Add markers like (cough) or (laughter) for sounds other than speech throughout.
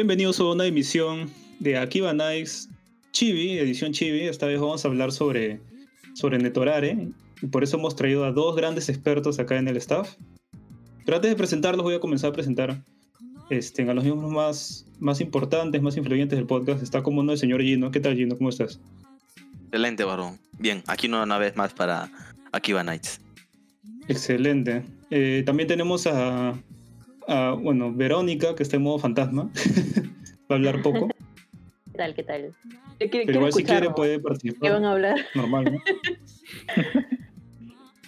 bienvenidos a una emisión de Akiba Nights Chibi, edición Chibi. Esta vez vamos a hablar sobre, sobre Netorare y por eso hemos traído a dos grandes expertos acá en el staff. Pero antes de presentarlos voy a comenzar a presentar este, a los miembros más, más importantes, más influyentes del podcast. Está como uno el señor Gino. ¿Qué tal Gino? ¿Cómo estás? Excelente, varón. Bien, aquí una vez más para Akiba Nights. Excelente. Eh, también tenemos a, a, bueno, Verónica, que está en modo fantasma. (laughs) Va a hablar poco. ¿Qué tal? ¿Qué tal? Pero igual si quiere puede participar. ¿Qué van a hablar? Normal, ¿no? (laughs)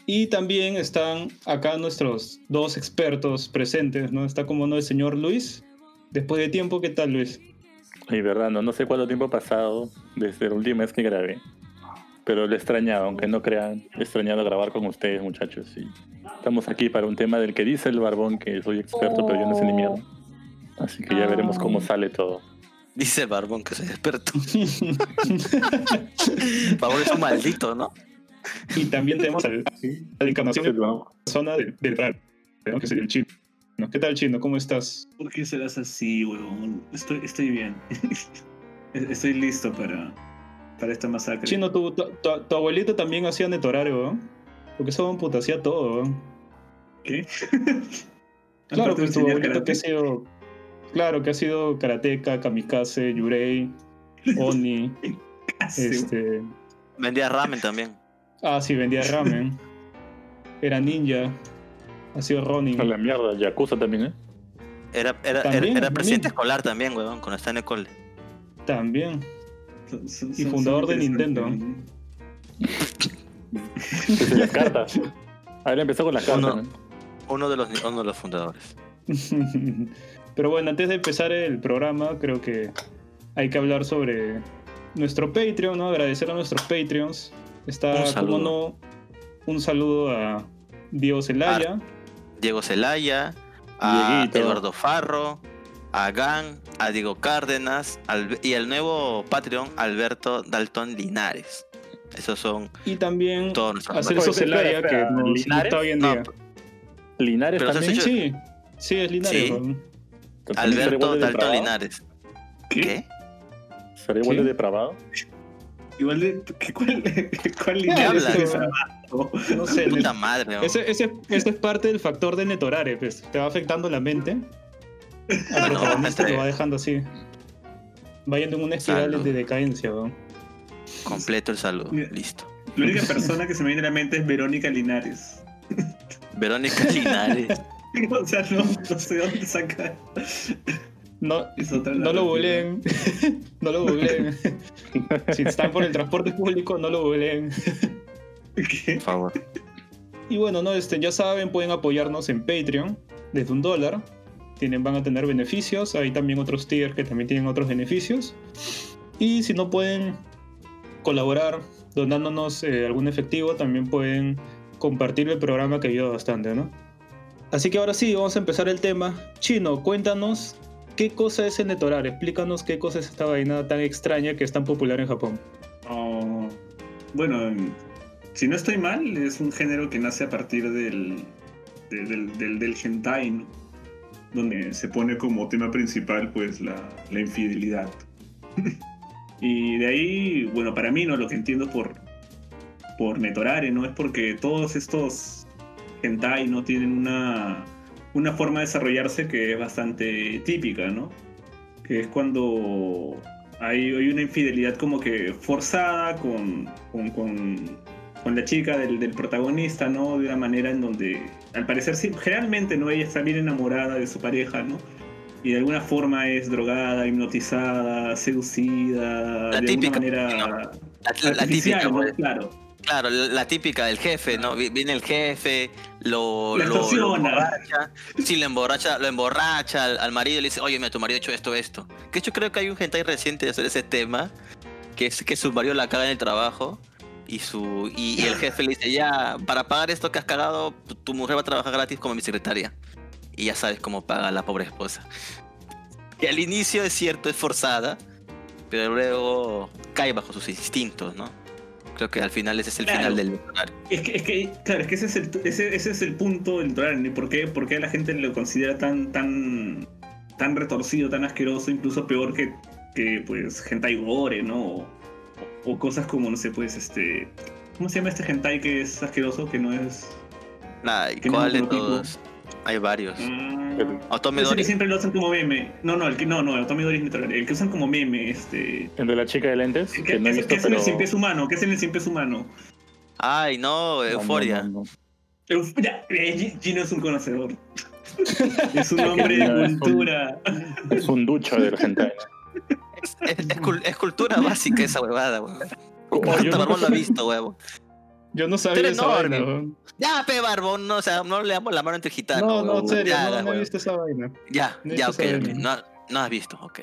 y también están acá nuestros dos expertos presentes, ¿no? Está como no el señor Luis. Después de tiempo, ¿qué tal Luis? Y verdad, no, no sé cuánto tiempo ha pasado desde la última vez que grabé. Pero lo he extrañado, aunque no crean, he extrañado grabar con ustedes, muchachos. Y estamos aquí para un tema del que dice el barbón que soy experto, pero yo no sé ni miedo. Así que ya veremos cómo sale todo. Dice el barbón que soy experto. (laughs) Favor es un maldito, ¿no? Y también tenemos al, la (laughs) encarnación de la zona del, del raro, ¿no? que sería el chino. ¿Qué tal, chino? ¿Cómo estás? ¿Por qué serás así, huevón? Estoy, estoy bien. (laughs) estoy listo para, para esta masacre. Chino, tu, tu, tu abuelito también hacía netorario, ¿no? Porque eso puta hacía todo, ¿no? ¿Qué? (laughs) claro, pues tu abuelito que ha sido. Claro, que ha sido karateka, kamikaze, yurei, (laughs) oni. este. Vendía ramen también. Ah, sí, vendía ramen. Era ninja. Ha sido Ronin. A la mierda, Yakuza también, ¿eh? Era, era, ¿También? era, era presidente También. escolar también, weón, cuando está en el cole. También. Son- son- Y fundador de Nintendo. Desde las cartas. (laughs) A él empezó con las cartas, Uno. ¿no? Uno de los, uno de los fundadores. (laughs) Pero bueno, antes de empezar el programa, creo que hay que hablar sobre nuestro Patreon, ¿no? Agradecer a nuestros Patreons. Está, Un como no, un saludo a Diego Celaya, Diego Celaya, a Dieguito. Eduardo Farro, a Gan, a Diego Cárdenas al- y al nuevo Patreon Alberto Dalton Linares. Esos son y también todos a Celso Celaya, que nos ¿Linares? está hoy en No, día. Linares Pero también. Sí, sí, es Linares. Sí. weón. ¿También será Alberto depravado? Linares. ¿Qué? ¿Qué? ¿Será igual ¿Qué? de depravado? Igual de. ¿qué- ¿Cuál, cuál ¿Qué línea hablas? es? No sé, Puta madre, weón. ese, ese, ese es parte del factor de Netorare, pues. Te va afectando la mente. Al protagonista lo va dejando así. Va yendo en una espiral Salud. de decadencia, weón. Completo el saludo. Listo. La única persona que se me viene a la mente es Verónica Linares. Verónica Linares. (laughs) O sea, no, no sé dónde sacar. No, no lo googleen. (laughs) no lo googleen. si están por el transporte público, no lo googleen. Por favor. Y bueno, no, este, ya saben, pueden apoyarnos en Patreon desde un dólar. Tienen, van a tener beneficios. Hay también otros tiers que también tienen otros beneficios. Y si no pueden colaborar donándonos eh, algún efectivo, también pueden compartir el programa que ayuda bastante, ¿no? Así que ahora sí, vamos a empezar el tema. Chino, cuéntanos qué cosa es el Netorar. Explícanos qué cosa es esta vaina tan extraña que es tan popular en Japón. Bueno, si no estoy mal, es un género que nace a partir del, de- del, del, del hentai, ¿no? donde se pone como tema principal pues la infidelidad. (laughs) y de ahí, bueno, para mí no lo que entiendo por, por Netorare, ¿no? Es porque todos estos hentai no tienen una, una forma de desarrollarse que es bastante típica, ¿no? Que es cuando hay, hay una infidelidad como que forzada con, con, con- con la chica del, del protagonista, ¿no? De una manera en donde, al parecer, sí, generalmente, ¿no? Ella está bien enamorada de su pareja, ¿no? Y de alguna forma es drogada, hipnotizada, seducida, La de típica, alguna manera ¿no? La, la- la artificial, típica, ¿no? pues. Claro. Claro, la típica del jefe, ¿no? Vi- Viene el jefe, lo, lo, lo emborracha. Sí, lo emborracha, lo emborracha al, al marido y le dice, oye, mira, tu marido ha hecho esto, esto. Que yo creo que hay un hentai reciente de hacer ese tema, que es que su marido la caga en el trabajo y su y, y el jefe le dice, ya, para pagar esto que has cagado, tu mujer va a trabajar gratis como mi secretaria. Y ya sabes cómo paga la pobre esposa. Que al inicio es cierto, es forzada, pero luego cae bajo sus instintos, ¿no? Creo que al final ese es el Claro. final del horario. Es que, es que, claro, es que ese es el, ese, ese es el punto del Toraren. ¿Por qué? ¿Por qué la gente lo considera tan, tan, tan retorcido, tan asqueroso, incluso peor que, que pues, hentai gore, ¿no? O, o cosas como, no sé, pues, este... ¿Cómo se llama este hentai que es asqueroso, que no es... ¿y ¿Qué ¿Cuál de todos? Hay varios. Mm, Pero- Otome ese que Dori. siempre lo hacen como meme. No, no, el que no, no, es neutral. El que usan como meme, este... El de la chica de lentes, Que, que no que- visto, que es en pero... el cien pies humano, que es en el cien pies humano. Ay, no, No, no, Euforia. no, no. Euf- ya, eh, Gi- Gino es un conocedor. (laughs) es un hombre de No, es un- cultura. Es un ducho del hentai. Es, es- es cul- es cultura básica esa huevada, weón. ¿Cómo? Yo Hasta no- Barbón lo ha visto, huevo. Yo no Tú sabía esa vaina, enorme. Ya, pe Barbón, no, o sea, no le damos la mano entre gitanos. No, no, en serio, Ya, no, no he visto esa vaina. Ya, no ya, ok, esa ok. vaina. No, no has visto, ok.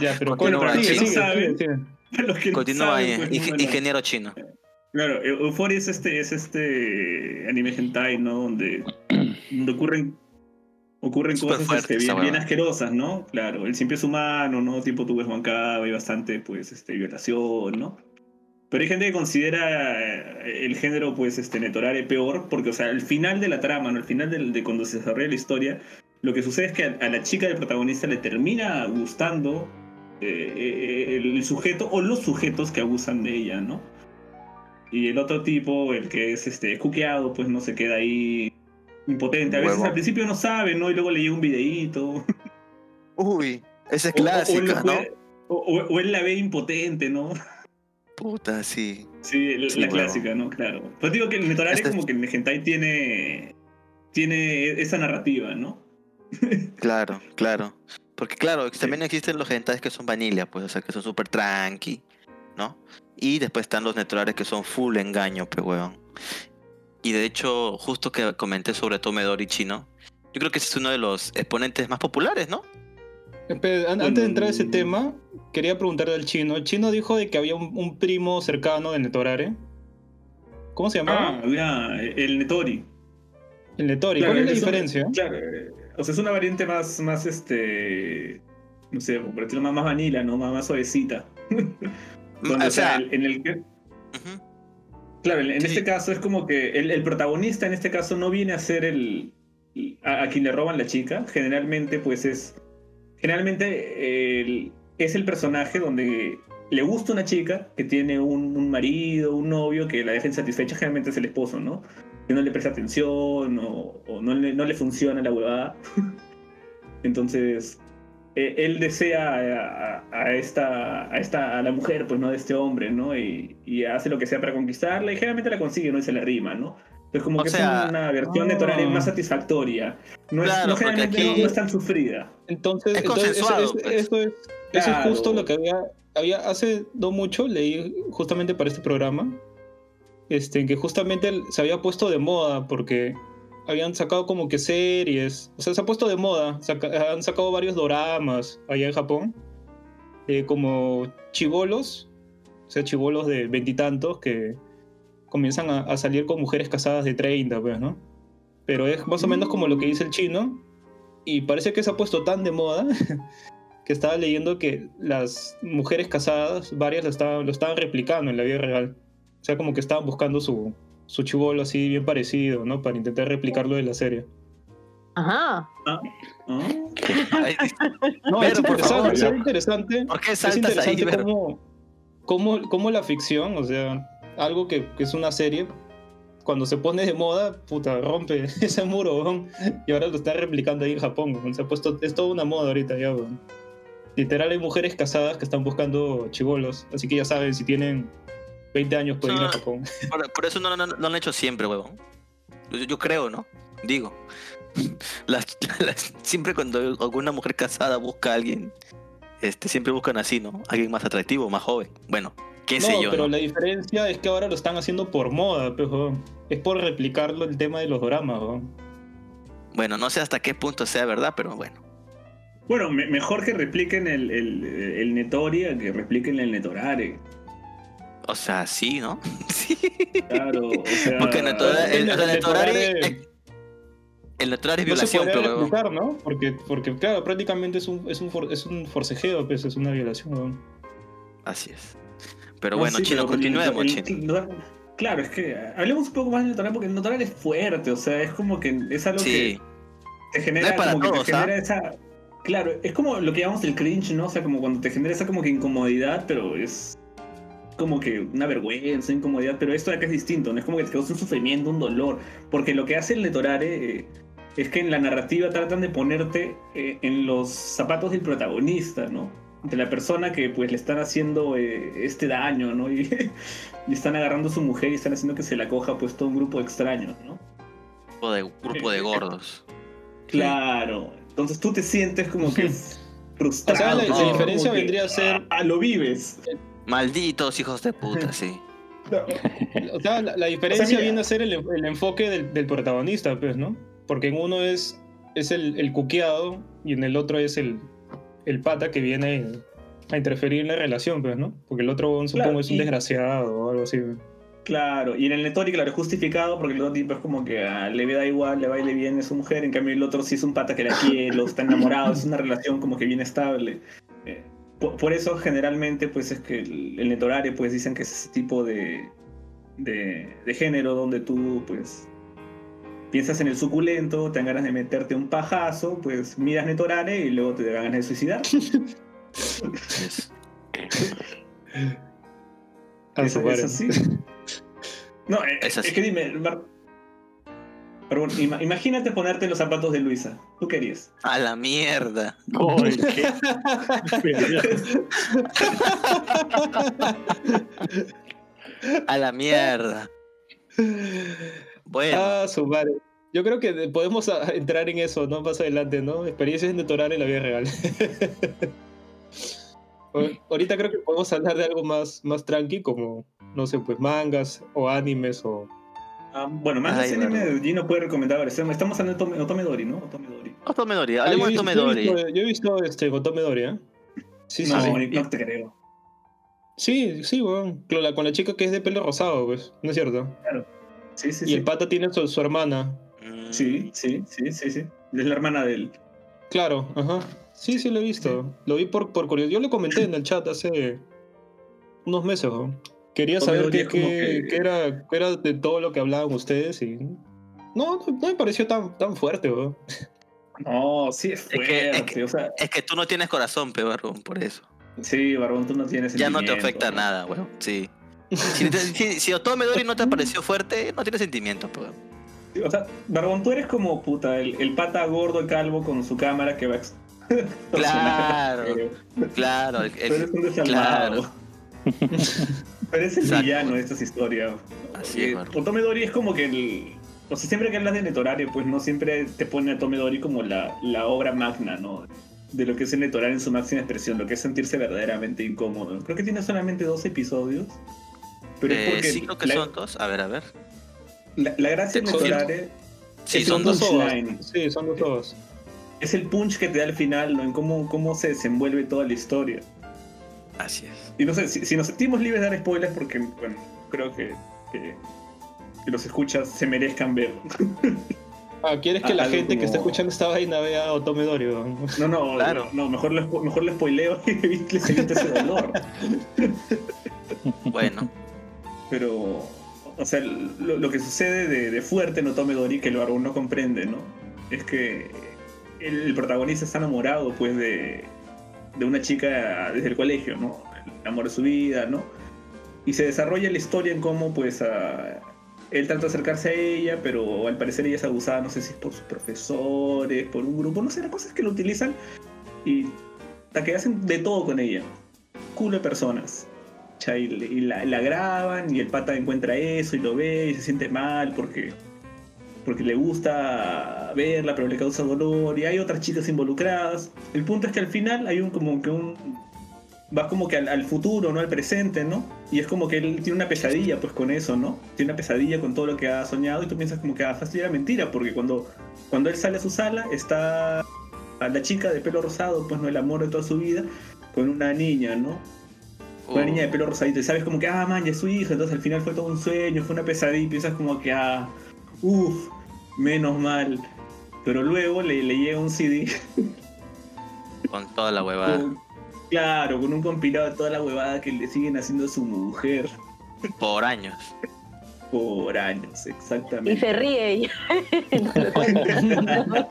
Ya, pero Continúa, bueno, sigue, chino. sigue, saben. Continúa saben, ahí, pues, ing- bueno. ingeniero chino. Claro, Eu- Euphoria es este, es este anime hentai, ¿no? Donde, donde ocurren, ocurren cosas fuerte este, esa bien, asquerosas, ¿no? Claro, el siempre es humano, ¿no? Tipo tu ves hay bastante, pues, este, violación, ¿no? Pero hay gente que considera eh, el género, pues, este, netorare peor, porque, o sea, al final de la trama, ¿no? Al final de, cuando se desarrolla la historia, lo que sucede es que a, a la chica del protagonista le termina gustando eh, eh, el sujeto o los sujetos que abusan de ella, ¿no? Y el otro tipo, el que es este cuqueado, pues no se queda ahí impotente. A veces al principio no sabe, ¿no? Y luego le llega un videíto. Uy, esa es O- o- o él clásica, lo ¿no? o él la ve impotente, ¿no? Puta, sí. Sí, la, Sí, la clásica, ¿no? Claro. Pues digo que el Netorare Este es- como que el hentai tiene, tiene esa narrativa, ¿no? (laughs) Claro, claro. Porque claro, también existen los hentais que son vanilla, pues, o sea, que son súper tranqui, ¿no? Y después están los neturales que son full engaño, pues, weón. Y de hecho, justo que comenté sobre Tomedori chino, yo creo que ese es uno de los exponentes más populares, ¿no? Espera, an- antes de entrar a ese tema, quería preguntarle al chino. El chino dijo de que había un, un primo cercano de Netorare. ¿Cómo se llamaba? Ah, había el Netori. el Netori. Claro, ¿Cuál es la un- diferencia? Claro, eh, o sea, es una variante más, más este, no sé, por decirlo más, más vanilla, ¿no? Más, más suavecita. (laughs) Donde, o sea, el- en el que, claro, en, en Sí. este caso es como que el, el protagonista en este caso no viene a ser el, a, a quien le roban la chica. Generalmente, pues es, generalmente es el personaje donde le gusta una chica que tiene un, marido, un novio que la deja insatisfecha, generalmente es el esposo, ¿no? Que no le presta atención o, no, le, no le funciona la huevada. (laughs) Entonces, eh, él desea a, esta, a esta, a la mujer, pues, ¿no? De este hombre, ¿no? Y, y hace lo que sea para conquistarla y generalmente la consigue, ¿no? Y se la rima, ¿no? Es como O que sea, es una versión de ah. Torare más satisfactoria. No es, Claro, no, porque generalmente aquí- no, es tan sufrida. Entonces, Es entonces eso, consensuado, es- pues. eso es, eso es justo lo que había, había hace no mucho, leí justamente para este programa, este, en que justamente se había puesto de moda porque habían sacado como que series, o sea, se ha puesto de moda, saca- han sacado varios doramas allá en Japón, eh, como chivolos, o sea, chivolos de veintitantos que comienzan a, a salir con mujeres casadas de 30, pues, ¿no? Pero es más o menos como lo que dice el chino, y parece que se ha puesto tan de moda (laughs) que estaba leyendo que las mujeres casadas, varias lo estaban, lo estaban replicando en la vida real. O sea, como que estaban buscando su, su chivolo así bien parecido, ¿no? Para intentar replicarlo de la serie. Ajá. ¿Ah? Ay, (laughs) No, Pero, es por interesante, favor, es interesante. ¿Por qué Es saltas ahí, interesante Ver? cómo, cómo, cómo la ficción, o sea, algo que, que es una serie, cuando se pone de moda, puta, rompe (laughs) ese muro, weón. Y ahora lo está replicando ahí en Japón, weón. Se ha puesto, es toda una moda ahorita ya, weón. Literal hay mujeres casadas que están buscando chivolos, así que ya saben, si tienen 20 años pueden ir a No. Japón. (laughs) Por, por eso no, no- no lo han hecho siempre, huevón. Yo, yo creo, ¿no? Digo. (laughs) Las- las- siempre cuando alguna mujer casada busca a alguien, este, siempre buscan así, ¿no? Alguien más atractivo, más joven. Bueno, qué sé no, yo, pero ¿no? la diferencia es que ahora lo están haciendo por moda, pues, weón. Es por replicarlo el tema de los doramas, weón. Bueno, no sé hasta qué punto sea verdad, pero bueno. Bueno, me- mejor que repliquen el, el, el Netori a que repliquen el Netorare. O sea, sí, ¿no? (laughs) Sí. Claro, o sea... Porque Netorare- el, El- el el Netorare- Netorare- el- el Netorare es No se violación, pero replicar, ¿no? Porque, porque, claro, prácticamente es un, es un, for- es un forcejeo, pues, es una violación, weón. Así es. Pero No, bueno, sí, chino, continuemos, chino. Claro, es que hablemos un poco más del Netorare porque el Netorare es fuerte, o sea, es como que es algo Sí. que te genera No es para como que todos, te genera esa. Claro, es como lo que llamamos el cringe, ¿no? O sea, como cuando te genera esa como que incomodidad, pero es como que una vergüenza, incomodidad, pero esto de acá es distinto, no es como que te causa un sufrimiento, un dolor, porque lo que hace el Letorare eh, es que en la narrativa tratan de ponerte eh, en los zapatos del protagonista, ¿no? De la persona que pues le están haciendo eh, este daño, ¿no? (laughs) Y, y están agarrando a su mujer y están haciendo que se la coja pues todo un grupo de extraños, ¿no? Grupo de, grupo de gordos. Claro. Entonces tú te sientes como que O (laughs) frustrado. sea, la, la no, diferencia que, vendría a ser. Ah, lo vives. Malditos hijos de puta, sí. (laughs) O sea, la, la diferencia viene a ser el, el enfoque del, del protagonista, pues, ¿no? Porque en uno es, es el, el cuqueado y en el otro es el, el pata que viene a interferir en la relación, pues, ¿no? Porque el otro, supongo, es un y- desgraciado o algo así. Claro, y en el Netori, claro, es justificado porque el otro tipo es como que ah, le da igual, le baile bien, es su mujer, en cambio el otro sí es un pata que la quiere, está enamorado, es una relación como que bien estable. Eh, por, por eso generalmente pues es que el, el Netorare pues dicen que es ese tipo de, de, de género donde tú pues piensas en el suculento, te dan ganas de meterte un pajazo, pues miras Netorare y luego te dan ganas de suicidar. (laughs) Es- (laughs) Es, es así. No, eh, Es es, así. que dime, pero bueno, imagínate ponerte en los zapatos de Luisa. ¿Tú querías? A la mierda. Qué- (laughs) A la mierda. Bueno, Ah, su madre. Yo creo que de- podemos ah, entrar en eso, ¿no? Más adelante, ¿no? Experiencias de Torar en la vida real. (laughs) Ahorita creo que podemos hablar de algo más, más tranqui, como, no sé, pues mangas o animes o... Ah, bueno, más Ay, de anime. Gino puede recomendar. Estamos hablando de Otome, Otomedori, ¿no? Otomedori. Otomedori, Ah, hablemos yo de he visto- Yo he Otomedori. visto, yo he visto este, Gotomedori, ¿eh? Sí, sí, no, sí. no te creo. Sí, sí, weón. Con la, con la chica que es de pelo rosado, pues, ¿no es cierto? Sí, sí, Y sí. el pata tiene su, su hermana. Mm, Sí, sí, sí, sí, sí. Es la hermana del. Claro, ajá. Sí, sí, lo he visto. Lo vi por, por curiosidad. Yo le comenté en el chat hace unos meses, weón. Quería saber qué, que- era, era de todo lo que hablaban ustedes y... No, no, no me pareció tan, tan fuerte, weón. No, sí es fuerte. es que- O sea, Es que tú no tienes corazón, peor, por eso. sí, Barbón, tú no tienes Ya no te afecta ¿no? nada, weón. Sí. (laughs) Si, si, si Otomedori no te pareció fuerte, no tiene sentimientos, pues. Sí, O sea, Barbón, tú eres como puta, el, el pata gordo y calvo con su cámara que va a Claro. Pero (laughs) Claro, el- eres un desalmado. claro. (laughs) Pero es el Exacto. villano de estas historias. Así es, Eh, Barbón. Otomedori es como que el. O sea, siempre que hablas de Netorare, pues no siempre te pone a Tomedori como la, la obra magna, ¿no? De lo que es el Netorare en su máxima expresión, lo que es sentirse verdaderamente incómodo. Creo que tiene solamente dos episodios. Pero es Eh, porque sí, creo que la, son dos. A ver, a ver. la, la gracia de Netorare Sí, Es son dos. Sí, son dos ovas. es el punch que te da al final, ¿no? En cómo, cómo se desenvuelve toda la historia. Así es. Y no sé, si, si nos sentimos libres de dar spoilers, porque, bueno, creo que, que, que los escuchas se merezcan ver. Ah, ¿quieres que Ah, la gente que está escuchando esta vaina vea Otomedori, weón? No, no, Claro. no, mejor lo, mejor lo spoileo y (laughs) les evito ese dolor. Bueno, Pero, o sea, lo, lo que sucede de, de fuerte en Otomedori, que el barbón no comprende, ¿no? Es que el, protagonista está enamorado, pues, de, de una chica desde el colegio, ¿no? El amor de su vida, ¿no? Y se desarrolla la historia en cómo, pues, a- él trata de acercarse a ella, pero al parecer ella es abusada, no sé si es por sus profesores, por un grupo, no sé, la cosa es que lo utilizan y hasta que hacen de todo con ella. Culo de personas. Y, la, graban y el pata encuentra eso y lo ve y se siente mal porque, porque le gusta verla, pero le causa dolor y hay otras chicas involucradas. El punto es que al final hay un como que un... Va como que al, al futuro, ¿no? Al presente, ¿no? Y es como que él tiene una pesadilla pues con eso, ¿no? Tiene una pesadilla con todo lo que ha soñado y tú piensas como que ah, fácil era mentira porque cuando, cuando él sale a su sala está a la chica de pelo rosado, pues no el amor de toda su vida, con una niña, ¿no? Una uh, niña de pelo rosadito, y sabes como que, ah, man, ya es su hija, entonces al final fue todo un sueño, fue una pesadilla, y piensas como que, ah, uff, menos mal. Pero luego le, le llega un CD, (laughs) con toda la huevada. con- claro, con un compilado de toda la huevada que le siguen haciendo a su mujer Por años. Por años, exactamente. Y se ríe. cuenta. (laughs)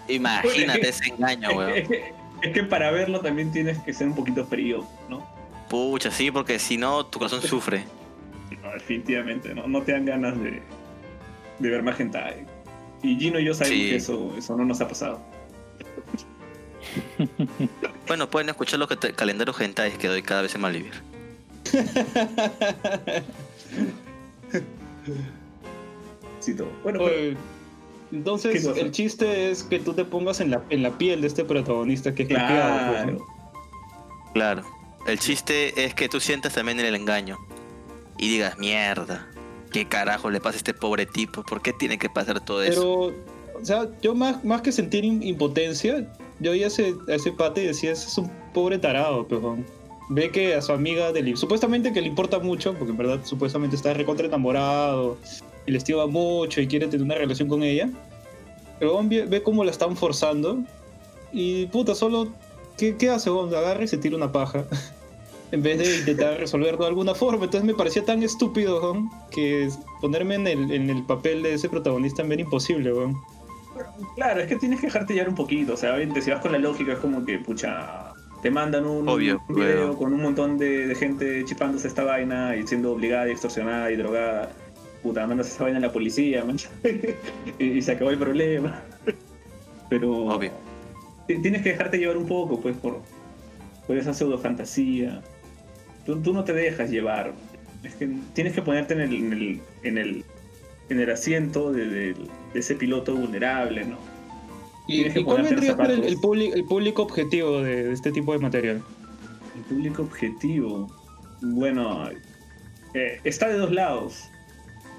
(laughs) Imagínate ese engaño, weón. Es que, para verlo también tienes que ser un poquito frío, ¿no? Pucha, sí, porque si no, tu corazón sufre. No, definitivamente, ¿no? No te dan ganas de, de ver más hentai. Y Gino y yo sabemos Sí. que eso, eso no nos ha pasado. (laughs) Bueno, pueden escuchar los calendarios hentais que doy cada vez en Malivir. (laughs) Sí, todo. Bueno, pero- Oye, Entonces, el chiste es que tú te pongas en la, en la piel de este protagonista que es pues, ¿no? claro. Claro. El chiste es que tú sientas también el engaño. Y digas, mierda. ¿Qué carajo le pasa a este pobre tipo? ¿Por qué tiene que pasar todo eso? Pero, o sea, yo más, más que sentir im- impotencia, yo oía a ese, a ese pate y decía, ese es un pobre tarado, pejón. Ve que a su amiga del supuestamente que le importa mucho, porque en verdad supuestamente está recontra enamorado y le estima mucho y quiere tener una relación con ella. Pero ve, ve cómo la están forzando y puta, solo ¿qué, qué hace? weón? Agarra y se tira una paja. (laughs) en vez de intentar resolverlo de alguna forma. Entonces me parecía tan estúpido, weón, que ponerme en el, en el papel de ese protagonista me era imposible, weón. Claro, es que tienes que dejarte llevar un poquito. O sea, obviamente, si vas con la lógica, es como que, pucha, te mandan un, Obvio, un video con un montón de, de gente chipándose esta vaina y siendo obligada y extorsionada y drogada. Puta, mandas esa vaina a la policía, man. (laughs) y, y se acabó el problema. (laughs) Pero. Obvio. ti- Tienes que dejarte llevar un poco, pues, por, por esa pseudo fantasía. Tú, tú no te dejas llevar. Es que tienes que ponerte en el, en el, en el, en el asiento de, de- de ese piloto vulnerable, ¿no? ¿Y, y cuál vendría a ser el, el, público objetivo de, de este tipo de material? El público objetivo. Bueno, eh, está de dos lados.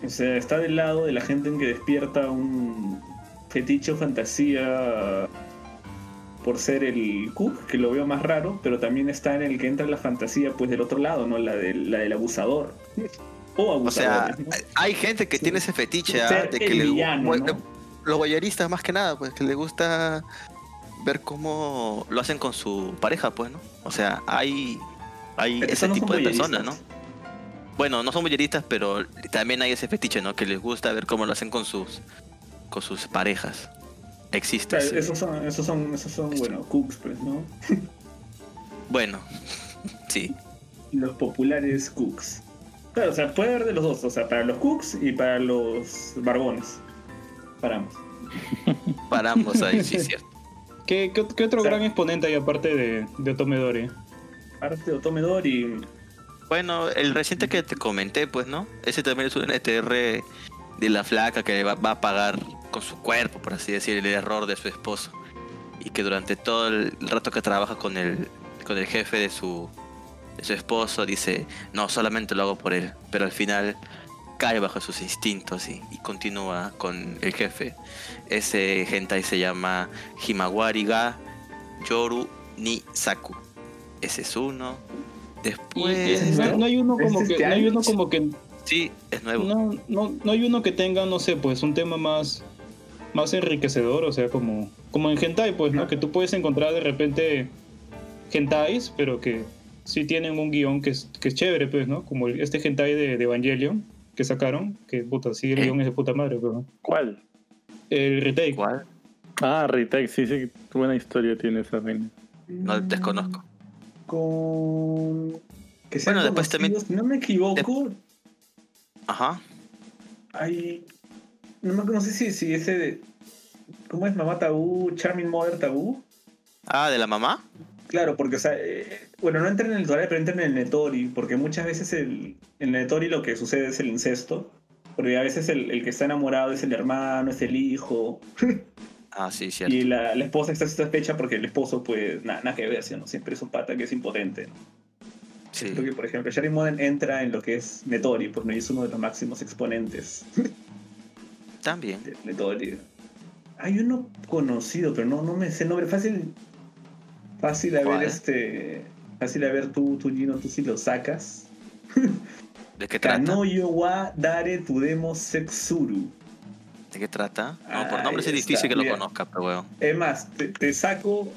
O sea, está del lado de la gente en que despierta un fetiche o fantasía por ser el cook, que lo veo más raro, pero también está en el que entra la fantasía pues del otro lado, ¿no? La del, la del abusador. O O sea, hay gente que tiene ese fetiche de que le villano, ¿no? los guayaristas más que nada, pues que le gusta ver cómo lo hacen con su pareja, pues, ¿no? O sea, hay hay Pero ese no tipo de personas, ¿no? Bueno, no son boyeristas, pero también hay ese fetiche, ¿no? Que les gusta ver cómo lo hacen con sus con sus parejas. Existe. Claro, esos son, esos son, esos son, bueno, cooks, pues, ¿no? (laughs) Bueno, (laughs) sí. los populares cooks. Claro, o sea, puede haber de los dos, o sea, para los cooks y para los barbones. Para ambos. (laughs) Paramos ahí, sí, cierto. ¿Qué, qué, qué otro O sea- gran exponente hay aparte de, de Otomedori? Parte de Otomedori. Bueno, el reciente que te comenté, pues, ¿no? Ese también es un NTR de la flaca que va, a pagar con su cuerpo, por así decir, el error de su esposo. Y que durante todo el rato que trabaja con el, con el jefe de su, de su esposo dice, no, solamente lo hago por él. Pero al final cae bajo sus instintos y, continúa con el jefe. Ese hentai se llama Himawari ga Yoru ni Saku. Ese es uno. Después... no, no hay uno ¿Es como este que no hay uno como que Sí, es nuevo. no, no, no hay uno que tenga no sé pues un tema más más enriquecedor o sea como como en hentai pues no que tú puedes encontrar de repente hentais pero que sí tienen un guion que es, que es chévere pues no como este hentai de, de Evangelion que sacaron que puta sí el ¿Eh? guion es de puta madre pero ¿Cuál? el retake ¿Cuál? Ah, Retake, sí, sí, qué buena historia tiene esa vaina. No desconozco. Con. Que sean Bueno, después también- Si no me equivoco, Ajá. hay. No, me, no sé si, si ese de. ¿Cómo es Mamá Tabú? Charming Mother Tabú. Ah, ¿de la mamá? Claro, porque, o sea, eh, bueno, no entran en el tutorial, pero entran en el Netori, porque muchas veces el, en el Netori lo que sucede es el incesto, porque a veces el, el que está enamorado es el hermano, es el hijo, (laughs) Ah, sí, cierto. y la, la esposa está satisfecha porque el esposo, pues, nada, nada que ver, ¿sí? ¿no? siempre es un pata que es impotente. ¿no? Sí. Creo que, por ejemplo, Sherry Modern entra en lo que es Netori, porque es uno de los máximos exponentes (laughs) También. de Netori. Hay uno conocido, pero no, no me sé el nombre. Fácil, fácil a ver este. Fácil a ver tú, tú, Gino, tú si lo sacas. ¿De qué (laughs) trata? Kanoyo wa Dare Tudemo Sexuru. ¿De qué trata? No, por nombre es difícil que lo mira. conozca, pero weón. Es más, te, te saco.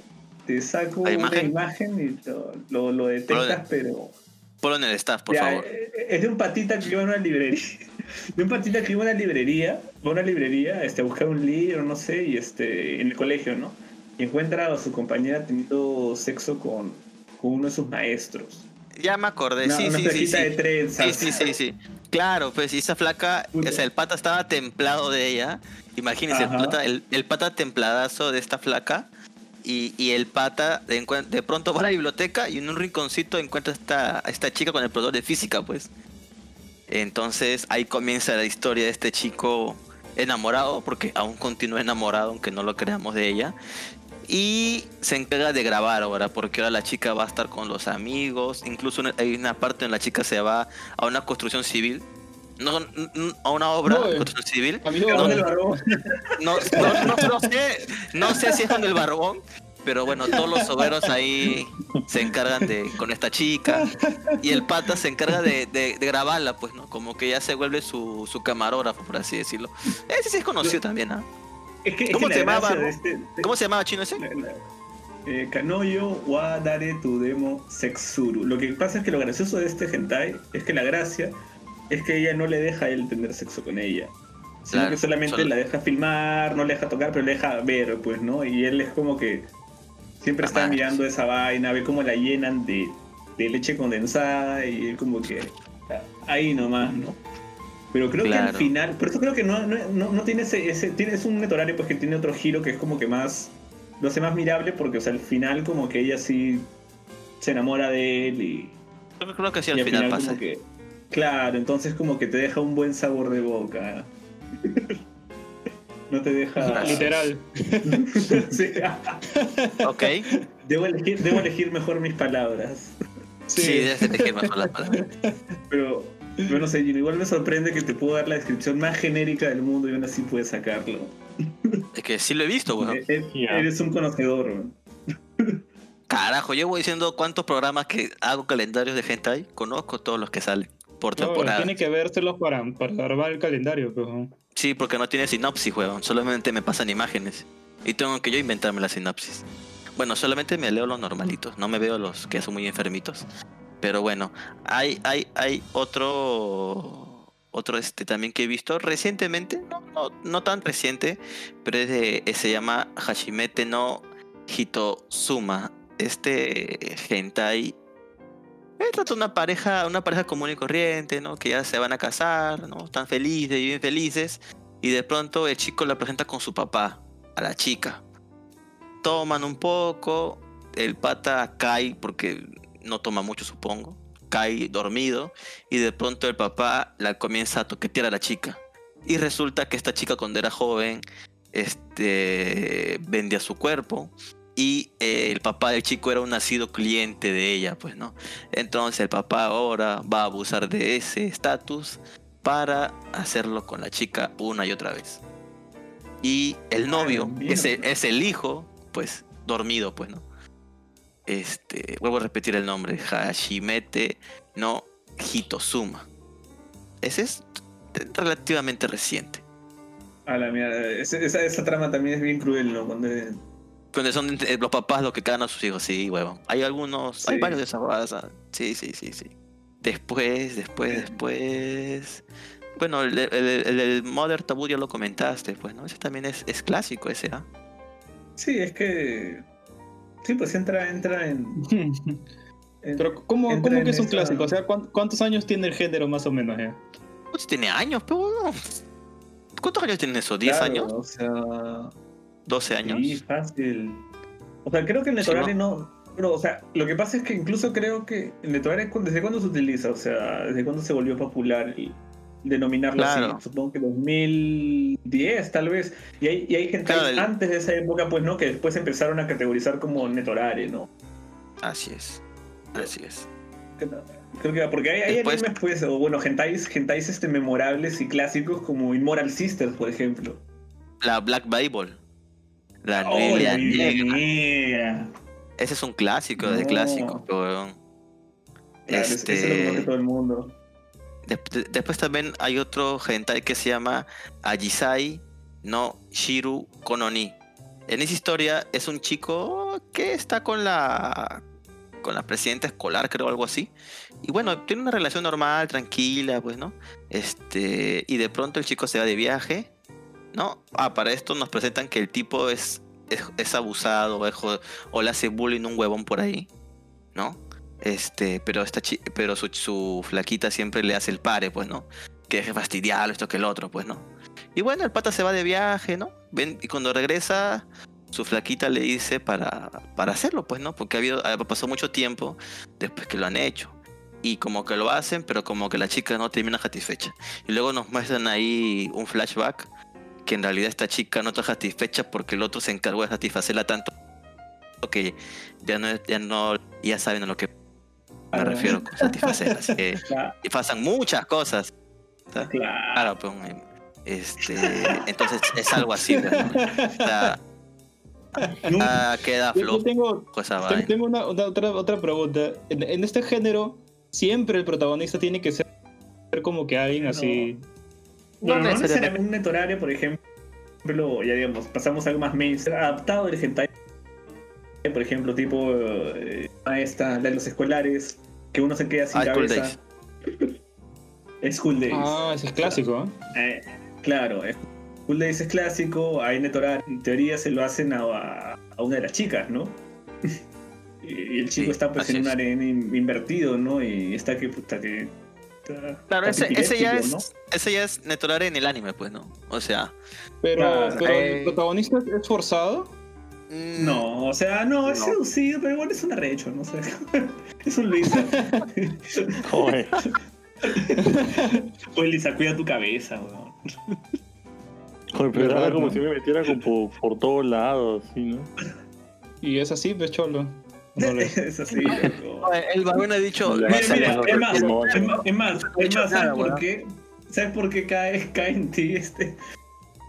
Te saco ¿La una imagen? imagen y lo, lo, lo detectas, pero. Ponlo en el staff, por Ya, favor. eh, Es de un patita que iba a una librería. (laughs) De un patita que iba a una librería, va a una librería, este, a buscar un libro, no sé, y este, en el colegio, ¿no? Y encuentra a su compañera teniendo sexo con, con uno de sus maestros. Ya me acordé, Una, sí, una sí, sí, sí. de trenzas. Sí, sí, sí, sí. Claro, pues y esa flaca, o sea, el pata estaba templado de ella. Imagínense, el pata, el, el pata templadazo de esta flaca. Y, y el pata de, pronto va a la biblioteca y en un rinconcito encuentra a esta, a esta chica con el profesor de física, pues. Entonces ahí comienza la historia de este chico enamorado, porque aún continúa enamorado, aunque no lo creamos de ella. Y se encarga de grabar ahora, porque ahora la chica va a estar con los amigos. Incluso hay una parte en la chica se va a una construcción civil. No, n- n- a una obra No, de eh. construcción civil. ¿Dónde? el barbón. No, no, no- no sé, no sé si es con el barbón, pero bueno, todos los obreros ahí se encargan de con esta chica y el pata se encarga de, de- de grabarla, pues, ¿no? Como que ya se vuelve su, su camarógrafo, por así decirlo. Ese sí es conocido también, ¿ah? Es que, es ¿Cómo que se la llamaba, de este- de- ¿Cómo se llamaba chino ese? eh, Kanoyo wa dare tu demo sexuru. Lo que pasa es que lo gracioso de este hentai es que la gracia es que ella no le deja a él tener sexo con ella. Sino Claro, que solamente solo- la deja filmar, no le deja tocar, pero le deja ver, pues, ¿no? Y él es como que siempre está mirando esa vaina, ve cómo la llenan de, de leche condensada y él como que ahí nomás, ¿no? Pero creo que al final, por eso creo que no, no, no- no tiene ese, ese tiene, es un netorario pues que tiene otro giro que es como que más, lo hace más mirable porque, o sea, al final como que ella sí se enamora de él y, Yo creo que sí al final pasa. como que, claro, entonces como que te deja un buen sabor de boca. (laughs) no te deja... Literal. (laughs) Sí. Ok. debo, elegir, debo elegir mejor mis palabras. Sí, Sí. debes elegir mejor las palabras. Pero, yo no sé, Gino, igual me sorprende que te puedo dar la descripción más genérica del mundo y aún así puedes sacarlo. Es que sí lo he visto, weón. E- e- Ya. Eres un conocedor, weón. Carajo, llevo diciendo cuántos programas que hago calendarios de hentai. Conozco todos los que salen por No, temporada. tiene que vérselos para, para armar el calendario, pues. ¿no? Sí, porque no tiene sinopsis, weón. Solamente me pasan imágenes. Y tengo que yo inventarme la sinopsis. Bueno, solamente me leo los normalitos. No me veo los que son muy enfermitos. Pero bueno, hay, hay, hay otro. Otro este también que he visto recientemente. No, no, tan reciente. Pero es de, eh, se llama Hashimete no Hitosuma. Este hentai de una pareja, una pareja común y corriente, ¿no? Que ya se van a casar, ¿no? Están felices, viven felices. Y de pronto el chico la presenta con su papá, a la chica. Toman un poco, el pata cae, porque no toma mucho, supongo. Cae dormido. Y de pronto el papá la comienza a toquetear a la chica. Y resulta que esta chica cuando era joven, este, vendía su cuerpo. Y eh, el papá del chico era un nacido cliente de ella, pues, ¿no? Entonces el papá ahora va a abusar de ese estatus para hacerlo con la chica una y otra vez. Y el novio, que es el, es el hijo, pues dormido, pues, ¿no? Este, vuelvo a repetir el nombre, Hashimete no Hitosuma. Ese es relativamente reciente. A la mierda, esa, trama también es bien cruel, ¿no? Cuando Cuando son entre- los papás los que cagan a sus hijos, sí, huevón. Hay algunos, hay varios de esas cosas. Sí, sí, sí, sí. Después, después, después. Bueno, el, el, el- el Mother Taboo ya lo comentaste, pues, ¿no? Ese también es, es clásico, ese, ¿ah? Sí, es que... Sí, pues entra, entra en... (laughs) en- Pero, ¿cómo, entra cómo en que es un esa- clásico? O sea, ¿cuán- ¿cuántos años tiene el género más o menos? eh? Pues tiene años, pero. ¿Cuántos años tiene eso? ¿10 Claro, años? O sea... ¿12 años? Sí, fácil. O sea, creo que el Sí, Netorare no... Pero, o sea, lo que pasa es que incluso creo que el Netorare, ¿desde cuándo se utiliza? O sea, ¿desde cuándo se volvió popular el denominarlo Claro. así? Supongo que 2010, tal vez. Y hay, y hay gente Claro, el- antes de esa época, pues, ¿no? Que después empezaron a categorizar como Netorare, ¿no? Así es. Así es. Creo que porque hay, hay Después- animes, pues, o bueno, hentais, hentais este, memorables y clásicos como Immoral Sisters, por ejemplo. La Black Bible. La Oh, Negra. negra. Ese es un clásico de No. clásicos, huevón. Claro, ese lo conoce Este. todo el mundo. De- Después también hay otro hentai que se llama Ajisai no Shiru Kononi. En esa historia es un chico que está con la con la presidenta escolar, creo, algo así. Y bueno, tiene una relación normal, tranquila, pues, ¿no? Este, y de pronto el chico se va de viaje, ¿no? Ah, para esto nos presentan que el tipo es, es, abusado o le hace bullying un huevón por ahí, ¿no? Este, pero esta pero su, flaquita siempre le hace el pare, pues, ¿no? Que deje fastidiarlo, esto que el otro, pues, ¿no? Y bueno, el pata se va de viaje, ¿no? Ven, y cuando regresa, su flaquita le dice para, para hacerlo, pues, ¿no? Porque ha, habido, ha mucho tiempo después que lo han hecho. Y como que lo hacen, pero como que la chica no termina satisfecha. Y luego nos muestran ahí un flashback que en realidad esta chica no está satisfecha porque el otro se encargó de satisfacerla tanto que ya no, ya no, ya saben lo que me Claro. refiero con satisfacer. Así que (laughs) Claro, y pasan muchas cosas. claro. Claro, pues, este, entonces es algo así, pues, ¿no? O sea, Nunca- ah, queda yo flojo tengo, una, una- otra, otra pregunta. En, en este género, siempre el protagonista tiene que ser como que alguien así. Bueno, no necesariamente. necesariamente un netorario, por ejemplo, ya digamos, pasamos a algo más mainstream, adaptado del hentai, por ejemplo, tipo eh, a esta, la de los escolares, que uno se queda sin Ah, School cabeza. Es School Days. Ah, ese es clásico. ¿eh? Eh, claro, es- School Days es clásico, hay netorario, en teoría se lo hacen a, a- a una de las chicas, ¿no? (laughs) y, y el chico Sí, está pues en un arena in- invertido, ¿no? Y está que puta que... está- Claro, está ese, ese ya es, ese ya es Netorar en el anime, pues, ¿no? O sea, Pero, Claro, pero eh. el protagonista es forzado. No, o sea, no, es No. seducido, pero igual es un arrecho, no sé. (laughs) es un Luisa. Joder. (laughs) Oye, Lisa, cuida tu cabeza, weón. Joder, pero ¿Verdad, era como no? si me metiera como por, (laughs) por todos lados, ¿sí, no? Y es así, pues cholo. No le- es así, loco. El varón ha dicho. Mira, Mira, es más, es más, es más, ¿sabes por qué? ¿Sabes por qué cae, cae en ti este?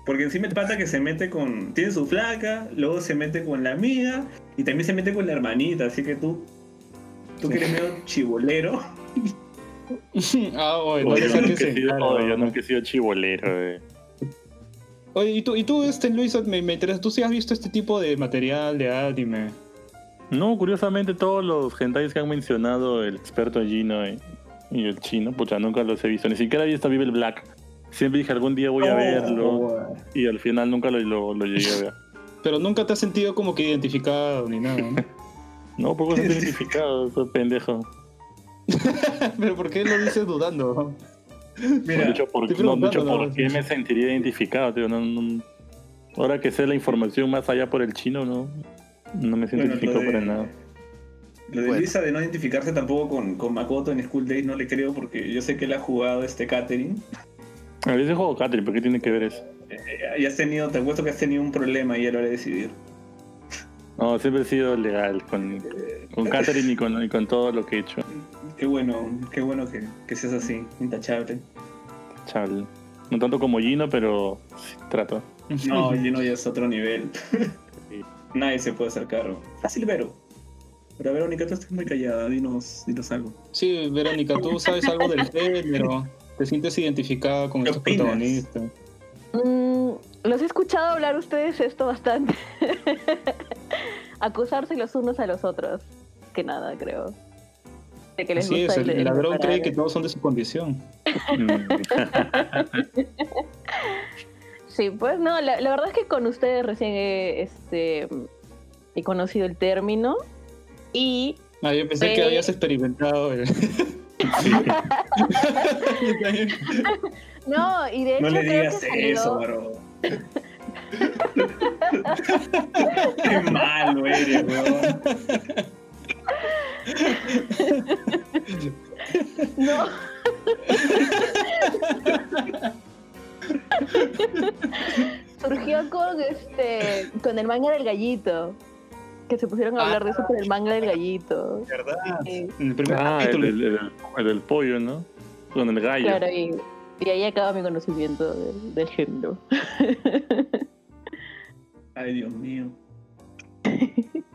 Porque encima el pata que se mete con. Tiene su flaca, luego se mete con la amiga y también se mete con la hermanita, así que tú. Tú que eres medio chibolero. (laughs) ah, oye, no Oye, yo nunca he sido, cara, oye, yo weón. nunca he sido chibolero, eh. Oye, y tú, y tú este, Luis, me, me interesa. ¿Tú sí has visto este tipo de material de anime? No, curiosamente todos los hentais que han mencionado el experto Gino y, y el chino, pucha, nunca los he visto. Ni siquiera he visto Vive el Black. Siempre dije algún día voy a Oh, verlo weón. y al final nunca lo, lo, lo llegué a ver. (laughs) Pero nunca te has sentido como que identificado ni nada, ¿no? (laughs) No, poco se identificado, (laughs) soy pendejo. Pero ¿por qué lo dices dudando? Mira, de hecho, por, no, hecho, preguntando, ¿por ¿no? qué me sentiría identificado? tío? No, no- ahora que sé la información más allá por el chino, no, no me siento Bueno, lo identificado de- para nada. Lo de Bueno. Lisa de no identificarse tampoco con, con Makoto en School Days no le creo porque yo sé que él ha jugado este catering. A veces juego Catherine, ¿por qué tiene que ver eso? Eh, y has tenido, te apuesto que has tenido un problema y él lo hará decidir. (laughs) No, siempre he sido legal con, con Catherine y con, y con todo lo que he hecho. (laughs) Qué bueno, qué bueno que, que seas así, intachable. Chaval. No tanto como Gino, pero sí, trato. No, (laughs) Gino ya es otro nivel. Nadie se puede acercar. Fácil, Vero. Pero Verónica, tú estás muy callada, dinos, dinos algo. Sí, Verónica, tú sabes algo del género. ¿Te sientes identificada con ¿Qué estos opinas? protagonistas? Mm, los he escuchado hablar ustedes esto bastante. (laughs) Acusarse los unos a los otros. Que nada, creo. De que les Así es, gusta el, el- el ladrón cree que todos son de su condición. (laughs) Sí, pues no, la, la verdad es que con ustedes recién he, este, he conocido el término. Y Ah, yo pensé que habías experimentado el... (laughs) (laughs) no, y de hecho No le creo digas eso, bro. Qué malo eres, weón. No. (laughs) Surgió con este con el manga del gallito. Que se pusieron a hablar de eso por el manga del gallito. ¿Verdad? Sí, En el primer Ah, capítulo. el- el- el del pollo, ¿no? Con el gallo. claro, y, y ahí acaba mi conocimiento del, del género. (laughs) Ay, Dios mío. (laughs)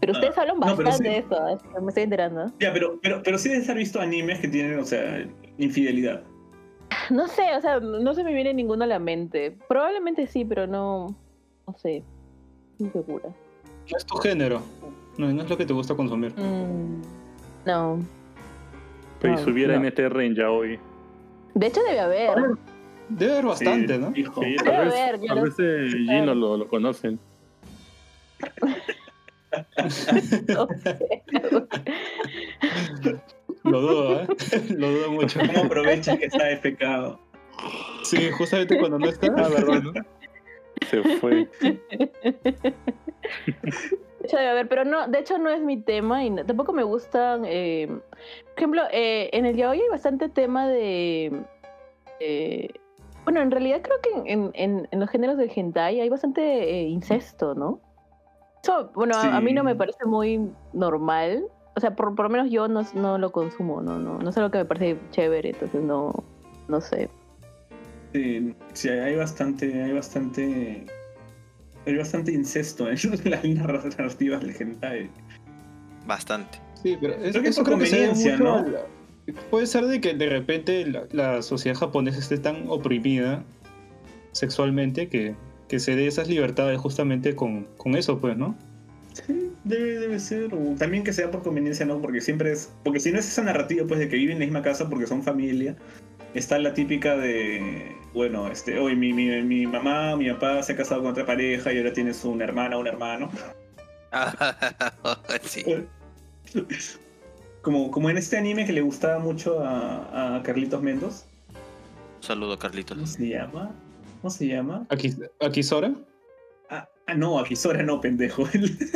Pero ustedes hablan no, pero bastante sí. de eso, así que me estoy enterando. Ya, pero, pero, pero sí debes haber visto animes que tienen, o sea, infidelidad. No sé, o sea, no se me viene ninguno a la mente. Probablemente sí, pero no. No sé. Insegura. ¿Qué es tu género? No, no es lo que te gusta consumir. Mm, no. Pero No, si subiera no. NTR en yaoi. De hecho debe haber. Debe haber bastante, Sí, ¿no? Hijo. Sí, Debe tal vez, haber, tal vez eh, Gino lo, lo conocen. (laughs) No sé. Lo dudo, ¿eh? (laughs) Lo dudo mucho. ¿Cómo aprovechas que está de pecado? Sí, justamente cuando no está. Ah, verdad, ¿no? Se fue. (laughs) De hecho debe haber, pero no, de hecho no es mi tema y no- tampoco me gustan. eh, por ejemplo, eh, en el yaoi hay bastante tema de. eh, bueno, en realidad creo que en, en- en los géneros del hentai hay bastante incesto, ¿no? Eso, bueno, a- a, mí no me parece muy normal. O sea, por, por lo menos yo no, no lo consumo, no, no, no es algo que me parece chévere, entonces no, no sé. Sí, sí, hay bastante, hay bastante, hay bastante incesto en las narrativas del hentai. Bastante. Sí, pero es- Creo que eso por creo que se debe conveniencia, mucho ¿no? la- Puede ser de que de repente la, la sociedad japonesa esté tan oprimida sexualmente que, que se dé esas libertades justamente con, con eso, pues, ¿no? Sí, debe, debe ser. O también que sea por conveniencia, ¿no? Porque siempre es. Porque si no es esa narrativa, pues, de que viven en la misma casa porque son familia, está la típica de. Bueno, este, hoy mi, mi, mi mamá, mi papá se ha casado con otra pareja y ahora tienes una hermana, un hermano. (laughs) sí. (laughs) Como, como en este anime que le gustaba mucho a, a Carlitos Mendoz. Un saludo, Carlitos. ¿Cómo se llama? ¿Cómo se llama? Aquí, aquí Sora. Ah, ah, no, Akisora no, pendejo.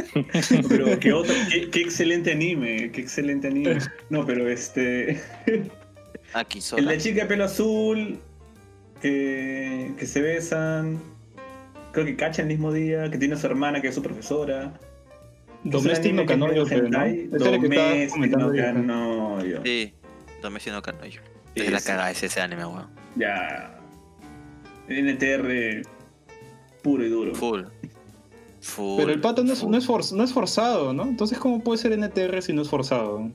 (laughs) pero qué otro, qué, qué excelente anime, qué excelente anime. No, pero este. Aquí El sola. de chica de pelo azul, que, que se besan, creo que cacha el mismo día, que tiene a su hermana que es su profesora. Domestic no Canoyo, pero no. que estaba Domestic comentando no. Canoyo. Sí. Domestic Canoyo. Es Sí, la sí. cagada ese, ese anime, weón. Ya. NTR puro y duro. Full. Full. Pero el pato no es, no, es for- no es forzado, ¿no? Entonces, ¿cómo puede ser NTR si no es forzado?